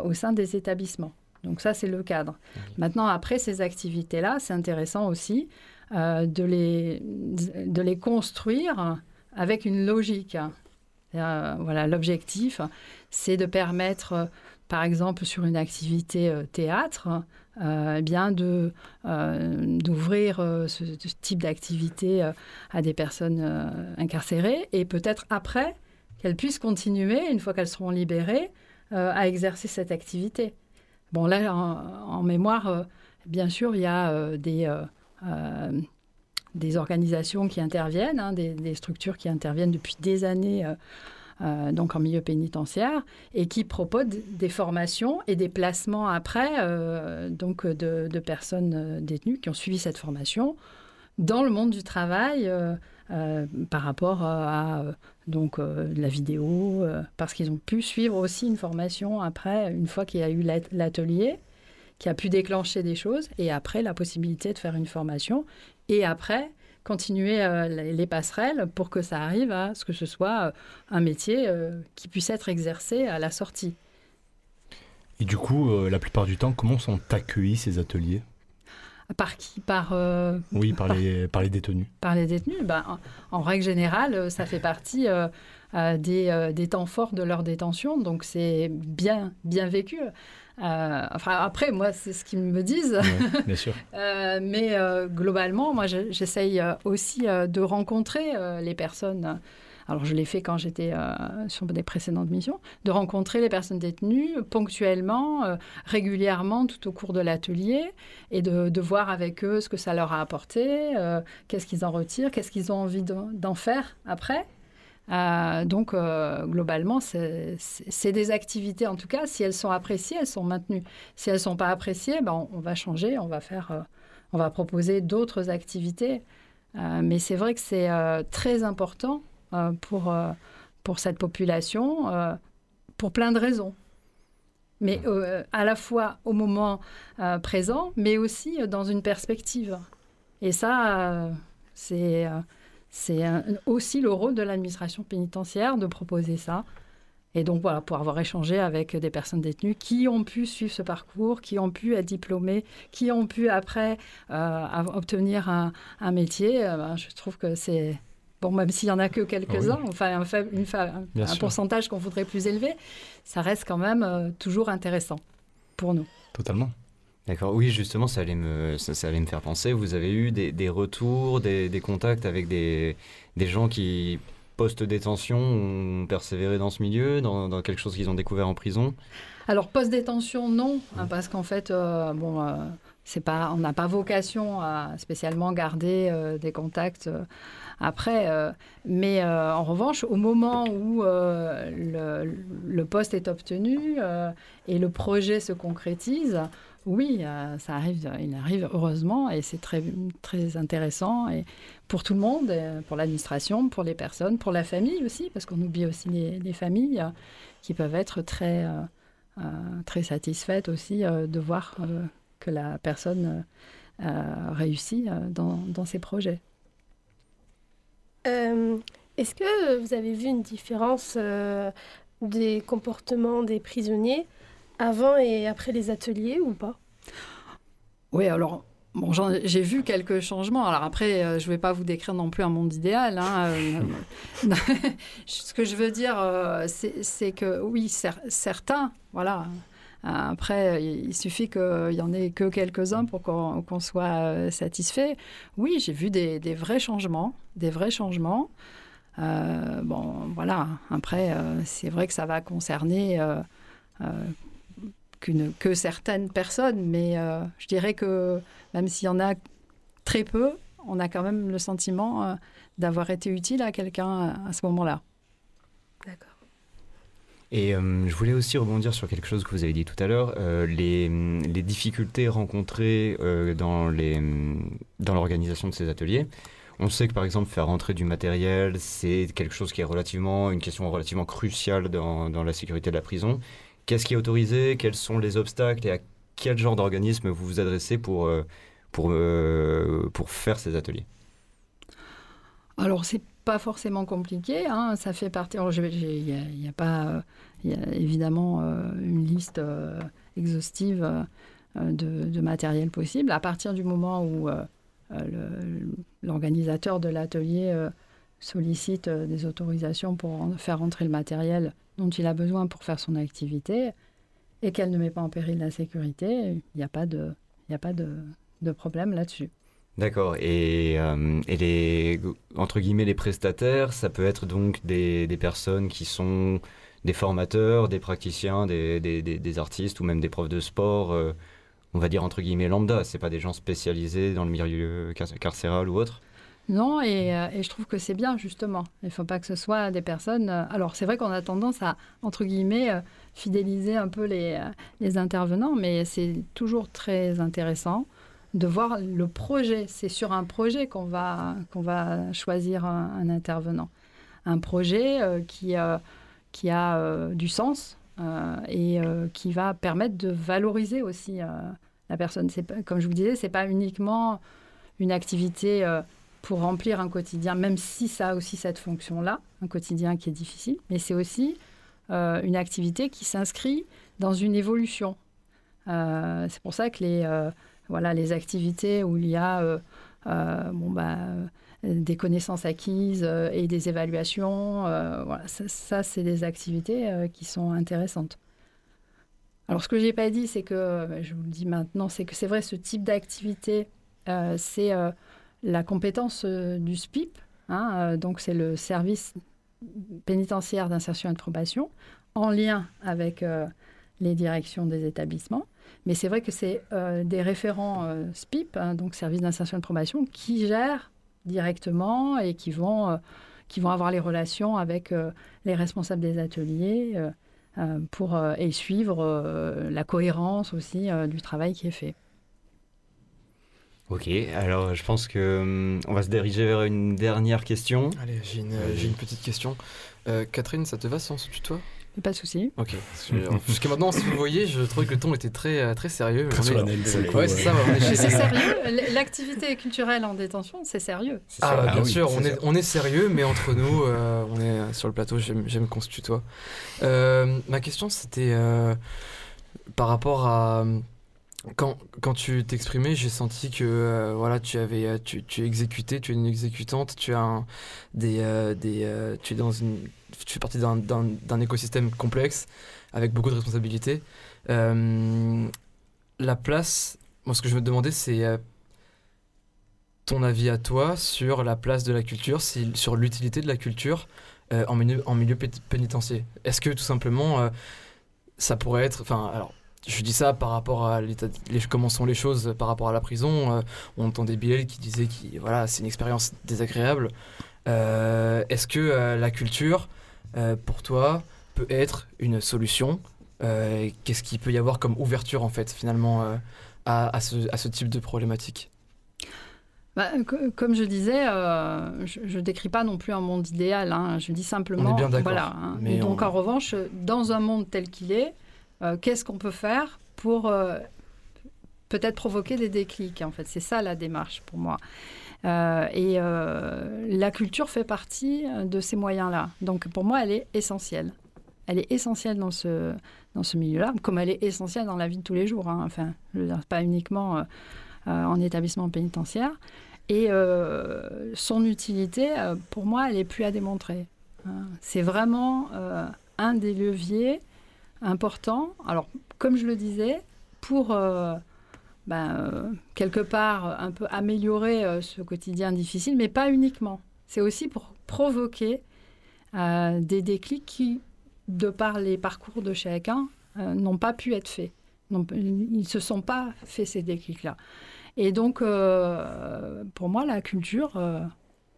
au sein des établissements. Donc ça, c'est le cadre. Maintenant, après ces activités-là, c'est intéressant aussi euh, de, les, de les construire avec une logique. Euh, voilà, l'objectif, c'est de permettre, par exemple, sur une activité euh, théâtre, euh, eh bien de euh, d'ouvrir euh, ce, ce type d'activité à des personnes incarcérées et peut-être après qu'elles puissent continuer, une fois qu'elles seront libérées, à exercer cette activité. Bon, là, en, mémoire, euh, bien sûr, il y a euh, des, euh, des organisations qui interviennent, hein, des, structures qui interviennent depuis des années donc en milieu pénitentiaire et qui proposent des formations et des placements après donc de, personnes détenues qui ont suivi cette formation dans le monde du travail euh, par rapport à euh, donc euh, la vidéo euh, parce qu'ils ont pu suivre aussi une formation après une fois qu'il y a eu l'at- l'atelier qui a pu déclencher des choses et après la possibilité de faire une formation et après continuer euh, les les passerelles pour que ça arrive à ce que ce soit euh, un métier euh, qui puisse être exercé à la sortie. Et du coup, euh, la plupart du temps, comment sont accueillis ces ateliers? Par qui Par, euh, Oui, par les, par les détenus. par les détenus ben, en, règle générale, euh, ça fait partie euh, des, des temps forts de leur détention, donc c'est bien, bien vécu. Euh, enfin, après, moi, c'est ce qu'ils me disent. Ouais, bien sûr. Euh, mais euh, globalement, moi, je- j'essaye aussi de rencontrer les personnes. Alors, je l'ai fait quand j'étais euh, sur des précédentes missions, de rencontrer les personnes détenues ponctuellement, euh, régulièrement, tout au cours de l'atelier, et de, voir avec eux ce que ça leur a apporté, euh, qu'est-ce qu'ils en retirent, qu'est-ce qu'ils ont envie d'en faire après. Donc, globalement, c'est des activités, en tout cas, si elles sont appréciées, elles sont maintenues. Si elles ne sont pas appréciées, ben, on, va changer, on va, faire, on va proposer d'autres activités. Mais c'est vrai que c'est très important pour, euh, pour cette population, euh, pour plein de raisons. Mais euh, à la fois au moment euh, présent, mais aussi euh, dans une perspective. Et ça, euh, c'est euh, c'est aussi le rôle de l'administration pénitentiaire de proposer ça. Et donc voilà, pour avoir échangé avec des personnes détenues qui ont pu suivre ce parcours, qui ont pu être diplômées, qui ont pu après euh, obtenir un, un métier, euh, ben, je trouve que c'est... Bon, même s'il y en a que quelques-uns, enfin un, faible- une fa- un- pourcentage qu'on voudrait plus élevé, ça reste quand même euh, toujours intéressant pour nous. Totalement. D'accord, oui, justement, ça allait me, ça, ça allait me faire penser. Vous avez eu des, des retours, des, des contacts avec des, des gens qui, post-détention, ont persévéré dans ce milieu, dans, dans quelque chose qu'ils ont découvert en prison? Alors, post-détention, non, hein, parce qu'en fait, euh, bon, euh, c'est pas, on n'a pas vocation à spécialement garder euh, des contacts euh, après. euh, mais euh, en revanche, au moment où euh, le, poste est obtenu et le projet se concrétise, oui, ça arrive, il arrive heureusement et c'est très, très intéressant et pour tout le monde, pour l'administration, pour les personnes, pour la famille aussi, parce qu'on oublie aussi les, les familles qui peuvent être très, très satisfaite aussi de voir que la personne réussit dans ses projets. Euh, Est-ce que vous avez vu une différence euh, des comportements des prisonniers avant et après les ateliers ou pas? Oui, alors, bon, j'ai vu quelques changements. Alors après, euh, je ne vais pas vous décrire non plus un monde idéal. hein, Ce que je veux dire, c'est que oui, cer- certains, voilà. Euh, Après, il suffit qu'il y en ait que quelques-uns pour qu'on soit euh, satisfait. Oui, j'ai vu des, vrais changements, des vrais changements. Euh, bon, voilà. Après, c'est vrai que ça va concerner que certaines personnes, mais je dirais que même s'il y en a très peu, on a quand même le sentiment d'avoir été utile à quelqu'un à ce moment-là. Et euh, je voulais aussi rebondir sur quelque chose que vous avez dit tout à l'heure, euh, les, difficultés rencontrées euh, dans l'organisation de ces ateliers. On sait que par exemple faire rentrer du matériel, c'est quelque chose qui est relativement une question relativement cruciale dans, la sécurité de la prison. Qu'est-ce qui est autorisé? Quels sont les obstacles? Et à quel genre d'organisme vous vous adressez pour, pour faire ces ateliers? Alors, c'est pas forcément compliqué, hein, ça fait partie. j'ai- Il n'y a, y pas, euh, y évidemment euh, une liste euh, exhaustive de, matériel possible. À partir du moment où l'organisateur de l'atelier sollicite des autorisations pour faire entrer le matériel dont il a besoin pour faire son activité et qu'elle ne met pas en péril la sécurité, il n'y a pas de, n'y a pas de problème là-dessus. D'accord. Et, euh, et les, entre guillemets, les prestataires, ça peut être donc des, personnes qui sont des formateurs, des praticiens, des, des, artistes ou même des profs de sport, euh, on va dire entre guillemets lambda. C'est pas des gens spécialisés dans le milieu car- carcéral ou autre? Non, et, euh, et je trouve que c'est bien, justement. Il ne faut pas que ce soit des personnes... alors, c'est vrai qu'on a tendance à, entre guillemets, fidéliser un peu les, les intervenants, mais c'est toujours très intéressant de voir le projet. C'est sur un projet qu'on va, qu'on va choisir un, intervenant. Un projet euh, qui, euh, qui a euh, du sens et qui va permettre de valoriser aussi la personne. Comme je vous disais, ce n'est pas uniquement une activité... pour remplir un quotidien, même si ça a aussi cette fonction-là, un quotidien qui est difficile, mais c'est aussi une activité qui s'inscrit dans une évolution. C'est pour ça que les, voilà, les activités où il y a euh, euh, bah, euh, des connaissances acquises et des évaluations, voilà, ça, c'est des activités qui sont intéressantes. Alors, ce que je n'ai pas dit, c'est que, je vous le dis maintenant, c'est que c'est vrai, ce type d'activité, c'est la compétence du SPIP, hein, donc c'est le service pénitentiaire d'insertion et de probation, en lien avec les directions des établissements. Mais c'est vrai que c'est euh, des référents euh, SPIP, hein, donc service d'insertion et de probation, qui gèrent directement et qui vont, euh, qui vont avoir les relations avec euh, les responsables des ateliers pour, euh, et suivre euh, la cohérence aussi euh, du travail qui est fait. Ok, alors je pense que hum, on va se diriger vers une dernière question. Allez, j'ai une, petite question. Euh, Catherine, ça te va si on se tutoie Pas de souci. Ok. Jusqu'à maintenant, si vous voyez, je trouvais que le ton était très, euh, très sérieux. Très solennel, le coup, Ouais, c'est ça, ouais, C'est sérieux. L'activité culturelle en détention, c'est sérieux. Ah, bah, Ah bien oui, sûr, c'est on est, on est sérieux, mais entre nous, euh, on est euh, sur le plateau, j'aime j'aime qu'on se tutoie. Euh, ma question, c'était euh, par rapport à. Quand, quand tu t'exprimais, j'ai senti que euh, voilà, tu avais, euh, tu, tu exécutais, tu es une exécutante, tu as des, euh, des, tu es dans tu fais partie d'un- écosystème complexe avec beaucoup de responsabilités. La place, moi, ce que je me demandais, c'est ton avis à toi sur la place de la culture, sur l'utilité de la culture en milieu, en milieu pénitentiaire. Est-ce que tout simplement ça pourrait être, enfin alors je dis ça par rapport à l'état, les, comment sont les choses par rapport à la prison. euh, on entendait Bilal qui disait que voilà c'est une expérience désagréable. Euh, Est-ce que euh, la culture euh, pour toi peut être une solution? Qu'est-ce qu'il peut y avoir comme ouverture en fait finalement à, à ce, à ce type de problématique? Bah, co- comme je disais, je ne décris pas non plus un monde idéal. hein. Je dis simplement. On est bien d'accord, Voilà, hein. mais donc, on- en revanche, dans un monde tel qu'il est, qu'est-ce qu'on peut faire pour euh, peut-être provoquer des déclics. En fait, c'est ça la démarche pour moi. Euh, et euh, la culture fait partie euh, de ces moyens-là. Donc pour moi, elle est essentielle. Elle est essentielle dans ce, dans ce milieu-là, comme elle est essentielle dans la vie de tous les jours. hein. Enfin, pas uniquement euh, euh, en établissement pénitentiaire. Et euh, son utilité, euh, pour moi, elle est plus à démontrer. hein. C'est vraiment euh, un des leviers importants. Alors, comme je le disais, pour euh, ben, euh, quelque part un peu améliorer euh, ce quotidien difficile, mais pas uniquement. C'est aussi pour provoquer euh, des déclics qui, de par les parcours de chacun, euh, n'ont pas pu être faits. Ils ne se sont pas fait ces déclics-là. Et donc, euh, pour moi, la culture, euh,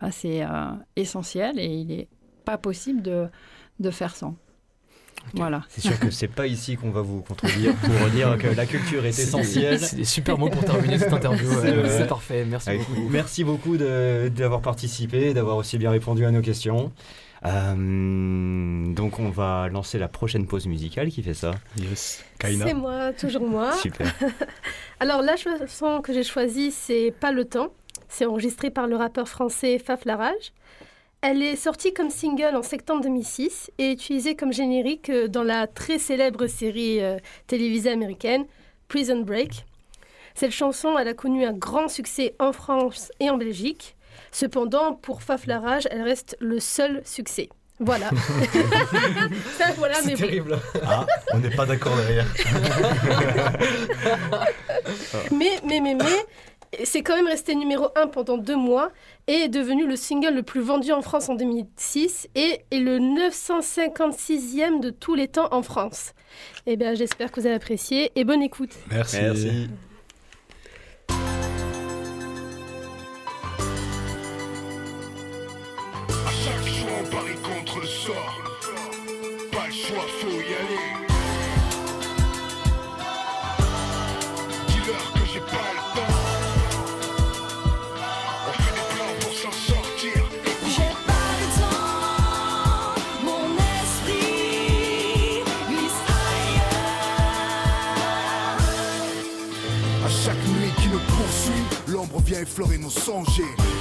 ben, c'est euh, essentiel et il n'est pas possible de faire sans. Voilà. C'est sûr que c'est pas ici qu'on va vous contredire pour dire que la culture est essentielle. C'est des super mots pour terminer cette interview. C'est parfait. Merci Avec- beaucoup. Merci beaucoup de- d'avoir participé, d'avoir aussi bien répondu à nos questions. Euh, donc on va lancer la prochaine pause musicale qui fait ça? Yes. C'est moi, toujours moi. Super. Alors la chanson que j'ai choisie, c'est Pas le temps. C'est enregistré par le rappeur français Faf Larage. Elle est sortie comme single en septembre 2006 et utilisée comme générique euh, dans la très célèbre série euh, télévisée américaine Prison Break. Cette chanson, elle a connu un grand succès en France et en Belgique. Cependant, pour Faf Larage, elle reste le seul succès. Voilà. Ça, voilà, mais C'est bon. terrible. Ah, on n'est pas d'accord derrière. Mais, mais, mais, mais, c'est quand même resté numéro 1 pendant deux mois et est devenu le single le plus vendu en France en 2006 et est le 956e de tous les temps en France. Eh bien, j'espère que vous avez apprécié et bonne écoute. Merci. Merci.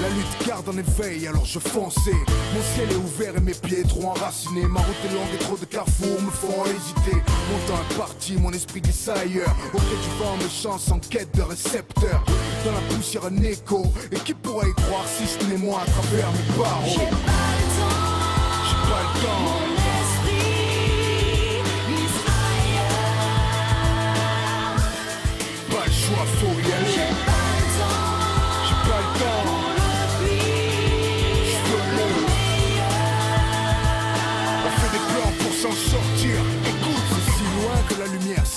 La lutte garde en éveil, alors je fonçais. Mon ciel est ouvert et mes pieds trop enracinés. Ma route est longue et trop de carrefours me font hésiter. Mon temps est parti, mon esprit glisse ailleurs. Au gré du vent, mes chances en quête de récepteurs. Dans la poussière, un écho. Et qui pourrait y croire si ce n'est moi à travers mes J'ai barreaux pas le temps, J'ai pas le temps. mon esprit glisse ailleurs. Pas le choix, faut y J'ai aller.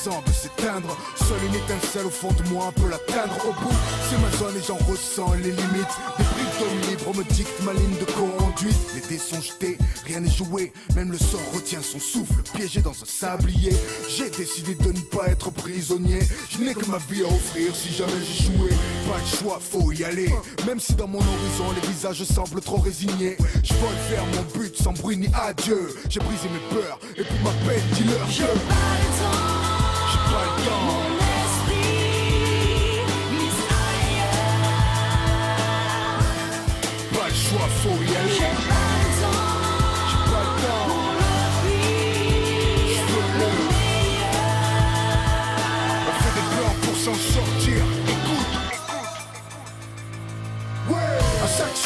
Semble s'éteindre. Seule une étincelle au fond de moi peut l'atteindre. Au bout, c'est ma zone et j'en ressens les limites. Des prises de libre me dictent ma ligne de conduite. Les dés sont jetés, rien n'est joué. Même le sort retient son souffle, piégé dans un sablier. J'ai décidé de ne pas être prisonnier. Je n'ai que ma vie à offrir si jamais j'échouais. Pas de choix, faut y aller. Même si dans mon horizon les visages semblent trop résignés. Je vole vers mon but sans bruit ni adieu. J'ai brisé mes peurs et puis ma peine, dis-leur que J'ai pas le choix, faut.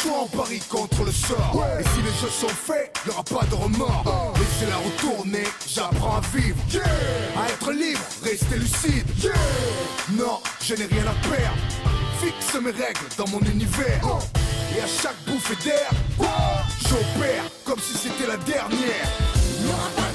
Choix, on contre le sort. Et si les jeux sont faits, y aura pas de remords. Laissez la retourner, j'apprends à vivre. À être libre, rester lucide. Non, je n'ai rien à perdre. Fixe mes règles dans mon univers. Et à chaque bouffée d'air, j'opère comme si c'était la dernière.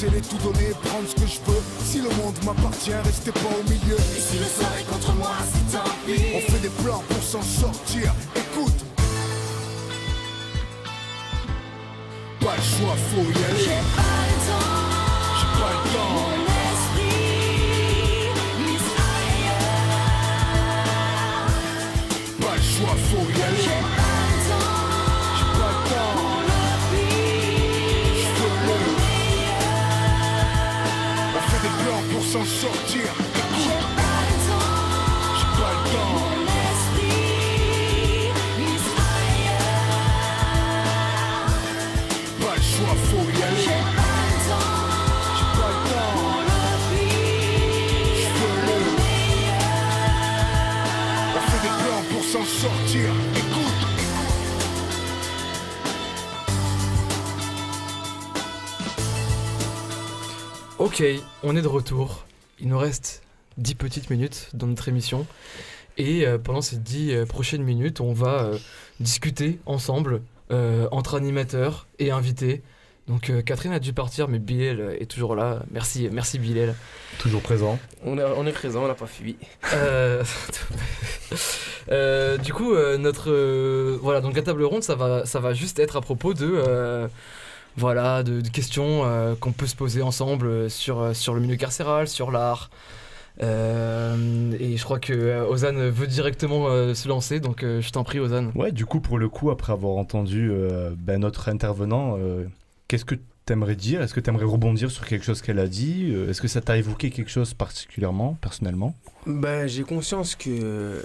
Exceller, tout donner, prendre ce que je veux. Si le monde m'appartient, restez pas au milieu. Et si le sort est contre moi, c'est tant pis. On fait des plans pour s'en sortir. Écoute. Pas le choix, faut y J'ai aller. pas le temps, J'ai pas le temps. S'en sortir. J'ai pas le temps. Pas le choix, faut y aller. J'ai pas le temps. Fait des plans pour s'en sortir. Ok, on est de retour. Il nous reste 10 petites minutes dans notre émission. Et euh, pendant ces 10 euh, prochaines minutes, on va euh, discuter ensemble euh, entre animateurs et invités. Donc euh, Catherine a dû partir, mais Bilal est toujours là. Merci, merci Bilal. Toujours présent. On, est- on est présent, on n'a pas fui. Euh, euh, du coup, euh, notre euh, voilà, donc la table ronde, ça va, ça va juste être à propos de euh, voilà, de, de questions euh, qu'on peut se poser ensemble euh, sur euh, sur le milieu carcéral, sur l'art. Euh, et je crois que euh, Ozan veut directement euh, se lancer, donc euh, je t'en prie, Ozan. Ouais, du coup, pour le coup, après avoir entendu euh, ben, notre intervenant, euh, qu'est-ce que t'aimerais dire? Est-ce que t'aimerais rebondir sur quelque chose qu'elle a dit? Est-ce que ça t'a évoqué quelque chose particulièrement, personnellement? Ben, j'ai conscience que euh,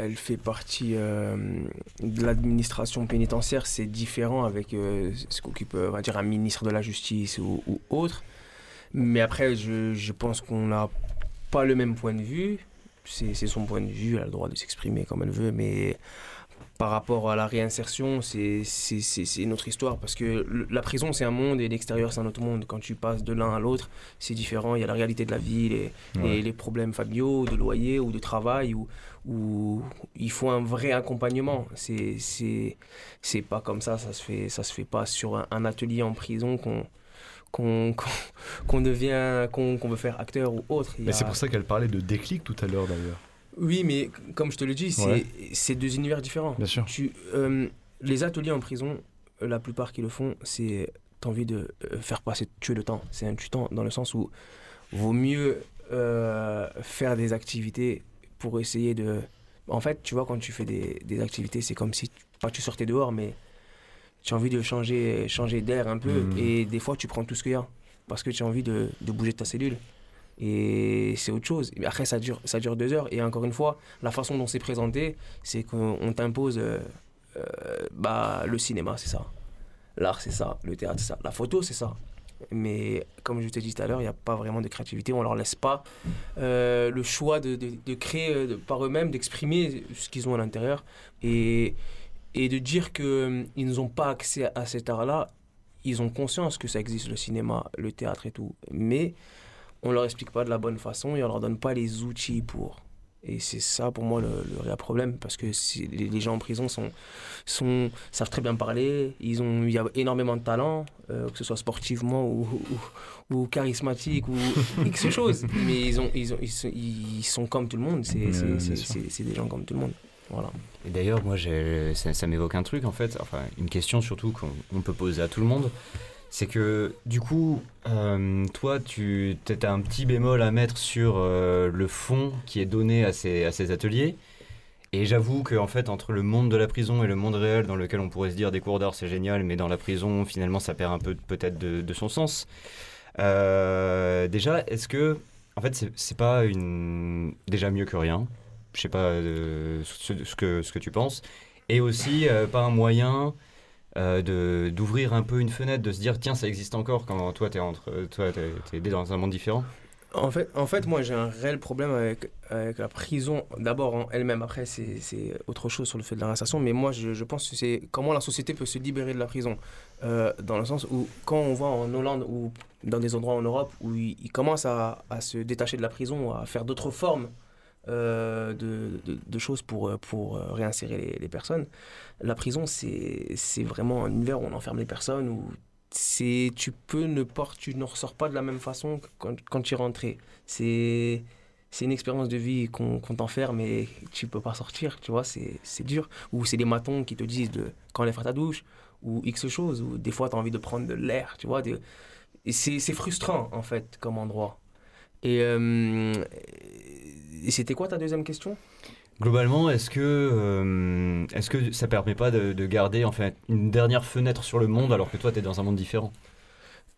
elle fait partie euh, de l'administration pénitentiaire. C'est différent avec euh, ce qu'occupe, euh, on va dire, un ministre de la Justice ou, autre. Mais après, je, je pense qu'on n'a pas le même point de vue. C'est son point de vue, elle a le droit de s'exprimer comme elle veut, mais par rapport à la réinsertion, c'est c'est- c'est- c'est une autre histoire. Parce que le- la prison, c'est un monde et l'extérieur, c'est un autre monde. Quand tu passes de l'un à l'autre, c'est différent. Il y a la réalité de la vie, les, Ouais. les, les problèmes familiaux, de loyer ou de travail, où, où il faut un vrai accompagnement. C'est c'est c'est pas comme ça, ça se fait, ça se fait pas sur un, un atelier en prison qu'on qu'on qu'on- qu'on devient, qu'on qu'on veut faire acteur ou autre. Il Mais a- c'est pour ça qu'elle parlait de déclic tout à l'heure, d'ailleurs. Oui, mais comme je te le dis, c'est Ouais. deux univers différents. Bien sûr. Tu, euh, les ateliers en prison, euh, la plupart qui le font, c'est t'as envie de euh, faire passer, tuer le temps. C'est un tuant dans le sens où vaut mieux euh, faire des activités pour essayer de. En fait, tu vois, quand tu fais des, des activités, c'est comme si tu- pas tu sortais dehors, mais tu as envie de changer, changer d'air un peu. Mhm. Et des fois, tu prends tout ce qu'il y a parce que tu as envie de, de bouger de ta cellule. Et c'est autre chose. Après, ça dure, ça dure deux heures. Et encore une fois, la façon dont c'est présenté, c'est qu'on on t'impose euh, euh, bah, le cinéma, c'est ça. L'art, c'est ça. Le théâtre, c'est ça. La photo, c'est ça. Mais comme je t'ai dit tout à l'heure, il n'y a pas vraiment de créativité. On leur laisse pas euh, le choix de, de- créer par eux-mêmes, d'exprimer ce qu'ils ont à l'intérieur. Et, et de dire qu'ils n'ont pas accès à cet art-là. Ils ont conscience que ça existe, le cinéma, le théâtre et tout. Mais on leur explique pas de la bonne façon et on leur donne pas les outils pour. Et c'est ça pour moi le, le réel problème parce que si- les, les gens en prison sont, sont, savent très bien parler, ils ont, il y a énormément de talent, euh, que ce soit sportivement ou, ou, ou charismatique ou X chose, mais ils, ont, ils, ont, ils, sont, ils sont comme tout le monde, c'est des gens comme tout le monde. Voilà. Et d'ailleurs, moi, ça, ça m'évoque un truc, en fait, enfin, une question surtout qu'on on peut poser à tout le monde. C'est que, du coup, euh, toi, tu as un petit bémol à mettre sur euh, le fond qui est donné à ces, ateliers. Et j'avoue que, en fait, entre le monde de la prison et le monde réel, dans lequel on pourrait se dire des cours d'art c'est génial, mais dans la prison, finalement, ça perd un peu peut-être de, son sens. Euh, déjà, est-ce que, en fait, c'est- pas une déjà mieux que rien Je sais pas ce, que, ce que tu penses. Et aussi, pas un moyen euh, d'ouvrir un peu une fenêtre, de se dire tiens, ça existe encore quand toi, t'es entre, toi, t'es, t'es dans un monde différent. En fait, en fait, moi j'ai un réel problème avec, avec la prison, d'abord en elle-même, après c'est autre chose sur le fait de la réinsertion, mais moi je, je pense que c'est comment la société peut se libérer de la prison. Euh, dans le sens où quand on voit en Hollande ou dans des endroits en Europe où ils, commencent à se détacher de la prison, à faire d'autres formes euh, de, choses pour, euh, pour euh, réinsérer les, personnes, la prison c'est vraiment un univers où on enferme les personnes, où tu peux ne pas tu ne ressors pas de la même façon que quand, quand tu es rentré. C'est une expérience de vie qu'on t'enferme et tu peux pas sortir tu vois c'est dur. Ou c'est des matons qui te disent de quand les faire ta douche ou x chose ou des fois tu as envie de prendre de l'air tu vois c'est frustrant en fait comme endroit et, euh, et c'était quoi ta deuxième question? Globalement, est-ce que, euh, est-ce que ça permet pas de, de garder en fait une dernière fenêtre sur le monde alors que toi, t'es dans un monde différent?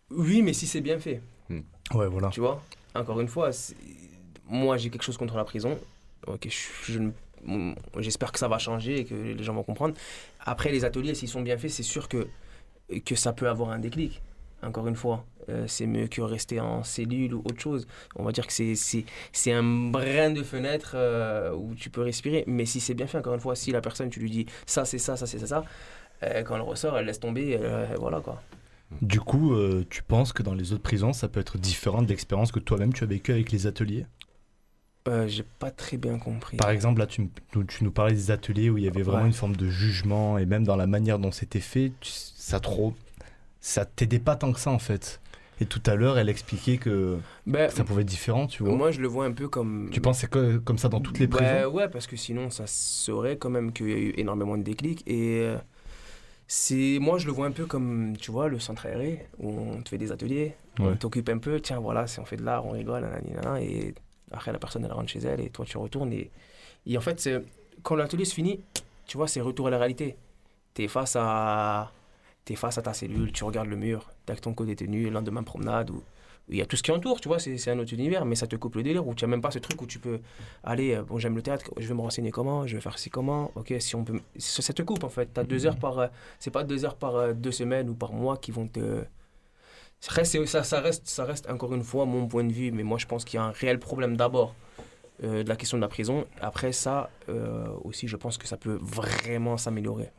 Oui mais si c'est bien fait Ouais, voilà. tu vois? Encore une fois, moi j'ai quelque chose contre la prison. Ok, je, j'espère que ça va changer et que les gens vont comprendre. Après, les ateliers, s'ils sont bien faits, c'est sûr que, que ça peut avoir un déclic. Encore une fois, Euh, c'est mieux que rester en cellule ou autre chose. On va dire que c'est, un brin de fenêtre euh, où tu peux respirer. Mais si c'est bien fait, encore une fois, si la personne, tu lui dis ça, c'est ça, ça, c'est ça, ça, euh, quand elle ressort, elle laisse tomber, voilà quoi. Du coup, tu penses que dans les autres prisons, ça peut être différent de l'expérience que toi-même tu as vécue avec les ateliers? Euh, j'ai pas très bien compris. Par exemple, là, tu, nous- tu nous parlais des ateliers où il y avait vraiment Ouais. une forme de jugement et même dans la manière dont c'était fait, tu- ça trop, ça t'aidait pas tant que ça en fait. Et tout à l'heure, elle expliquait que Ben, ça pouvait être différent, tu vois. moi, je le vois un peu comme. tu penses que comme ça dans toutes les Bah, prisons Ouais, parce que sinon, ça serait quand même qu'il y a eu énormément de déclics. Et euh, c'est moi, je le vois un peu comme, tu vois, le centre aéré, où on te fait des ateliers, Ouais. on t'occupe un peu, tiens, voilà, on fait de l'art, on rigole, nanana, et après, la personne, elle rentre chez elle, et toi, tu retournes. Et, et en fait, quand l'atelier se finit, tu vois, c'est retour à la réalité. T'es face à... T'es face à ta cellule, tu regardes le mur, t'as que ton co-détenu, le lendemain promenade, où il y a tout ce qui entoure, tu vois, c'est un autre univers, mais ça te coupe le délire, où tu n'as même pas ce truc où tu peux aller, euh, bon, j'aime le théâtre, je vais me renseigner comment, je vais faire ci comment, ok, si on peut. Ça, ça te coupe en fait, tu as deux heures par. euh, c'est pas deux heures par euh, deux semaines ou par mois qui vont te. Ça reste, ça, ça reste, ça reste encore une fois mon point de vue, mais moi je pense qu'il y a un réel problème d'abord euh, de la question de la prison. Après ça, euh, aussi, je pense que ça peut vraiment s'améliorer.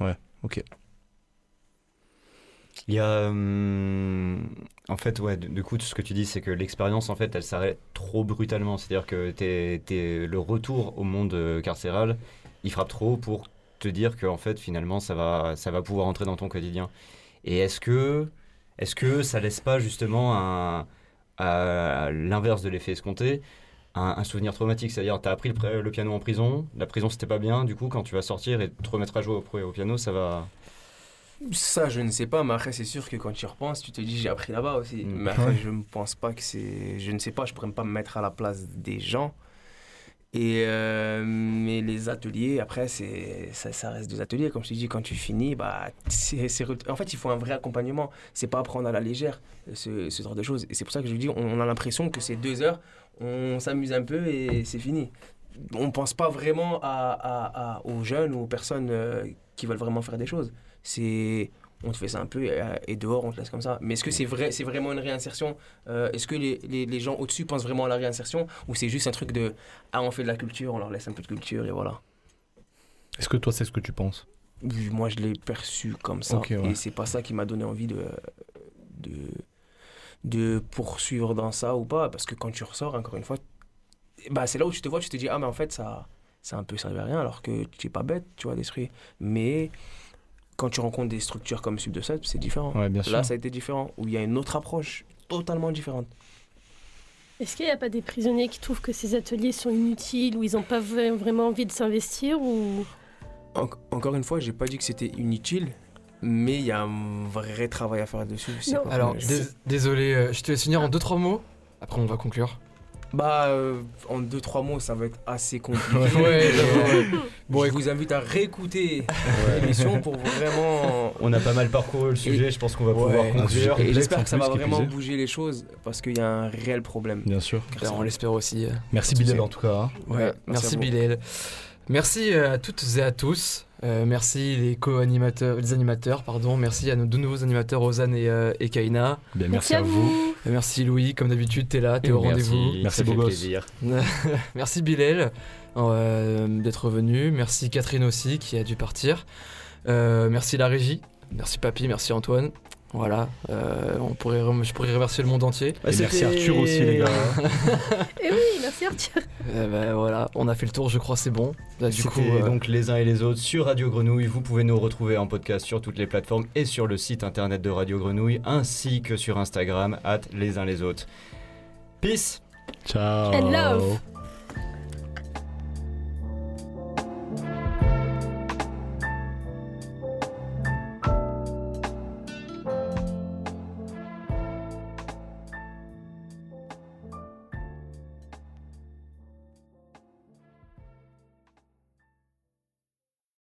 Il y a. hum, en fait, ouais, du coup, ce que tu dis, c'est que l'expérience, en fait, elle s'arrête trop brutalement. C'est-à-dire que t'es- t'es- le retour au monde euh, carcéral, il frappe trop pour te dire que, en fait, finalement, ça va, ça va pouvoir entrer dans ton quotidien. Et est-ce que, est-ce que ça laisse pas justement un, à l'inverse de l'effet escompté, un, souvenir traumatique? C'est-à-dire, t'as appris le, piano en prison, la prison c'était pas bien, du coup, quand tu vas sortir et te remettre à jouer au piano, ça va. Ça, je ne sais pas, mais après, c'est sûr que quand tu y repenses, tu te dis j'ai appris là-bas aussi. Mm. Mais après, je ne pense pas que c'est. Je ne sais pas, je pourrais pas me mettre à la place des gens. Et euh, mais les ateliers, après, c'est ça, ça reste des ateliers. Comme je te dis, quand tu finis, bah, c'est, en fait, il faut un vrai accompagnement. C'est pas prendre à la légère ce, ce genre de choses. Et c'est pour ça que je dis, on, on a l'impression que c'est deux heures, on s'amuse un peu et c'est fini. On pense pas vraiment à, à- à- aux jeunes ou aux personnes euh, qui veulent vraiment faire des choses. C'est on te fait ça un peu et, euh, et dehors on te laisse comme ça. Mais est-ce que c'est vrai, c'est vraiment une réinsertion Euh, Est-ce que les, les, les gens au-dessus pensent vraiment à la réinsertion ou c'est juste un truc de ah on fait de la culture, on leur laisse un peu de culture et voilà. Est-ce que toi, c'est ce que tu penses? Moi je l'ai perçu comme ça ouais. et c'est pas ça qui m'a donné envie de, de de poursuivre dans ça ou pas parce que quand tu ressors encore une fois, bah c'est là où tu te vois, tu te dis ah mais en fait ça ça a un peu servi à rien alors que tu es pas bête, tu vois d'esprit. Mais quand tu rencontres des structures comme Sub de Sub, c'est différent. Ouais, bien sûr. Là, ça a été différent, où il y a une autre approche totalement différente. Est-ce qu'il n'y a pas des prisonniers qui trouvent que ces ateliers sont inutiles ou ils n'ont pas vraiment envie de s'investir ou... En- encore une fois, j'ai pas dit que c'était inutile, mais il y a un vrai travail à faire dessus. Alors, dés- désolé, euh, je te laisse finir en deux trois mots. Après, on va conclure. Bah, euh, en deux, trois mots, ça va être assez compliqué. Ouais, Euh, Bon, je vous invite à réécouter l'émission pour vraiment. On a pas mal parcouru le sujet, je pense qu'on va pouvoir Ouais. conclure. Et j'espère que ça va vraiment bouger les choses parce qu'il y a un réel problème. Bien sûr. Ben, on l'espère aussi. euh. Merci Bilal en tout cas. hein. Ouais, Ouais, merci merci. Bilal. Merci euh, à toutes et à tous. Euh, merci les co-animateurs, les animateurs, pardon. Merci à nos deux nouveaux animateurs, Ozan et, euh, et Kaina. Bien, merci, à vous. Euh, Merci Louis, comme d'habitude, t'es là, t'es au rendez-vous. Merci, ça beau fait gosse. plaisir. Merci Bilal euh, d'être venu. Merci Catherine aussi qui a dû partir. Euh, merci la régie. Merci Papy, merci Antoine. Voilà, euh, on pourrait, je pourrais remercier le monde entier. Bah, Et merci Arthur aussi les gars. Eh oui, merci Arthur. Euh, bah, voilà, on a fait le tour, je crois, c'est bon. Là, du coup, euh, donc les uns et les autres sur Radio Grenouille. Vous pouvez nous retrouver en podcast sur toutes les plateformes et sur le site internet de Radio Grenouille, ainsi que sur Instagram, at les uns les autres. Peace Ciao. And love.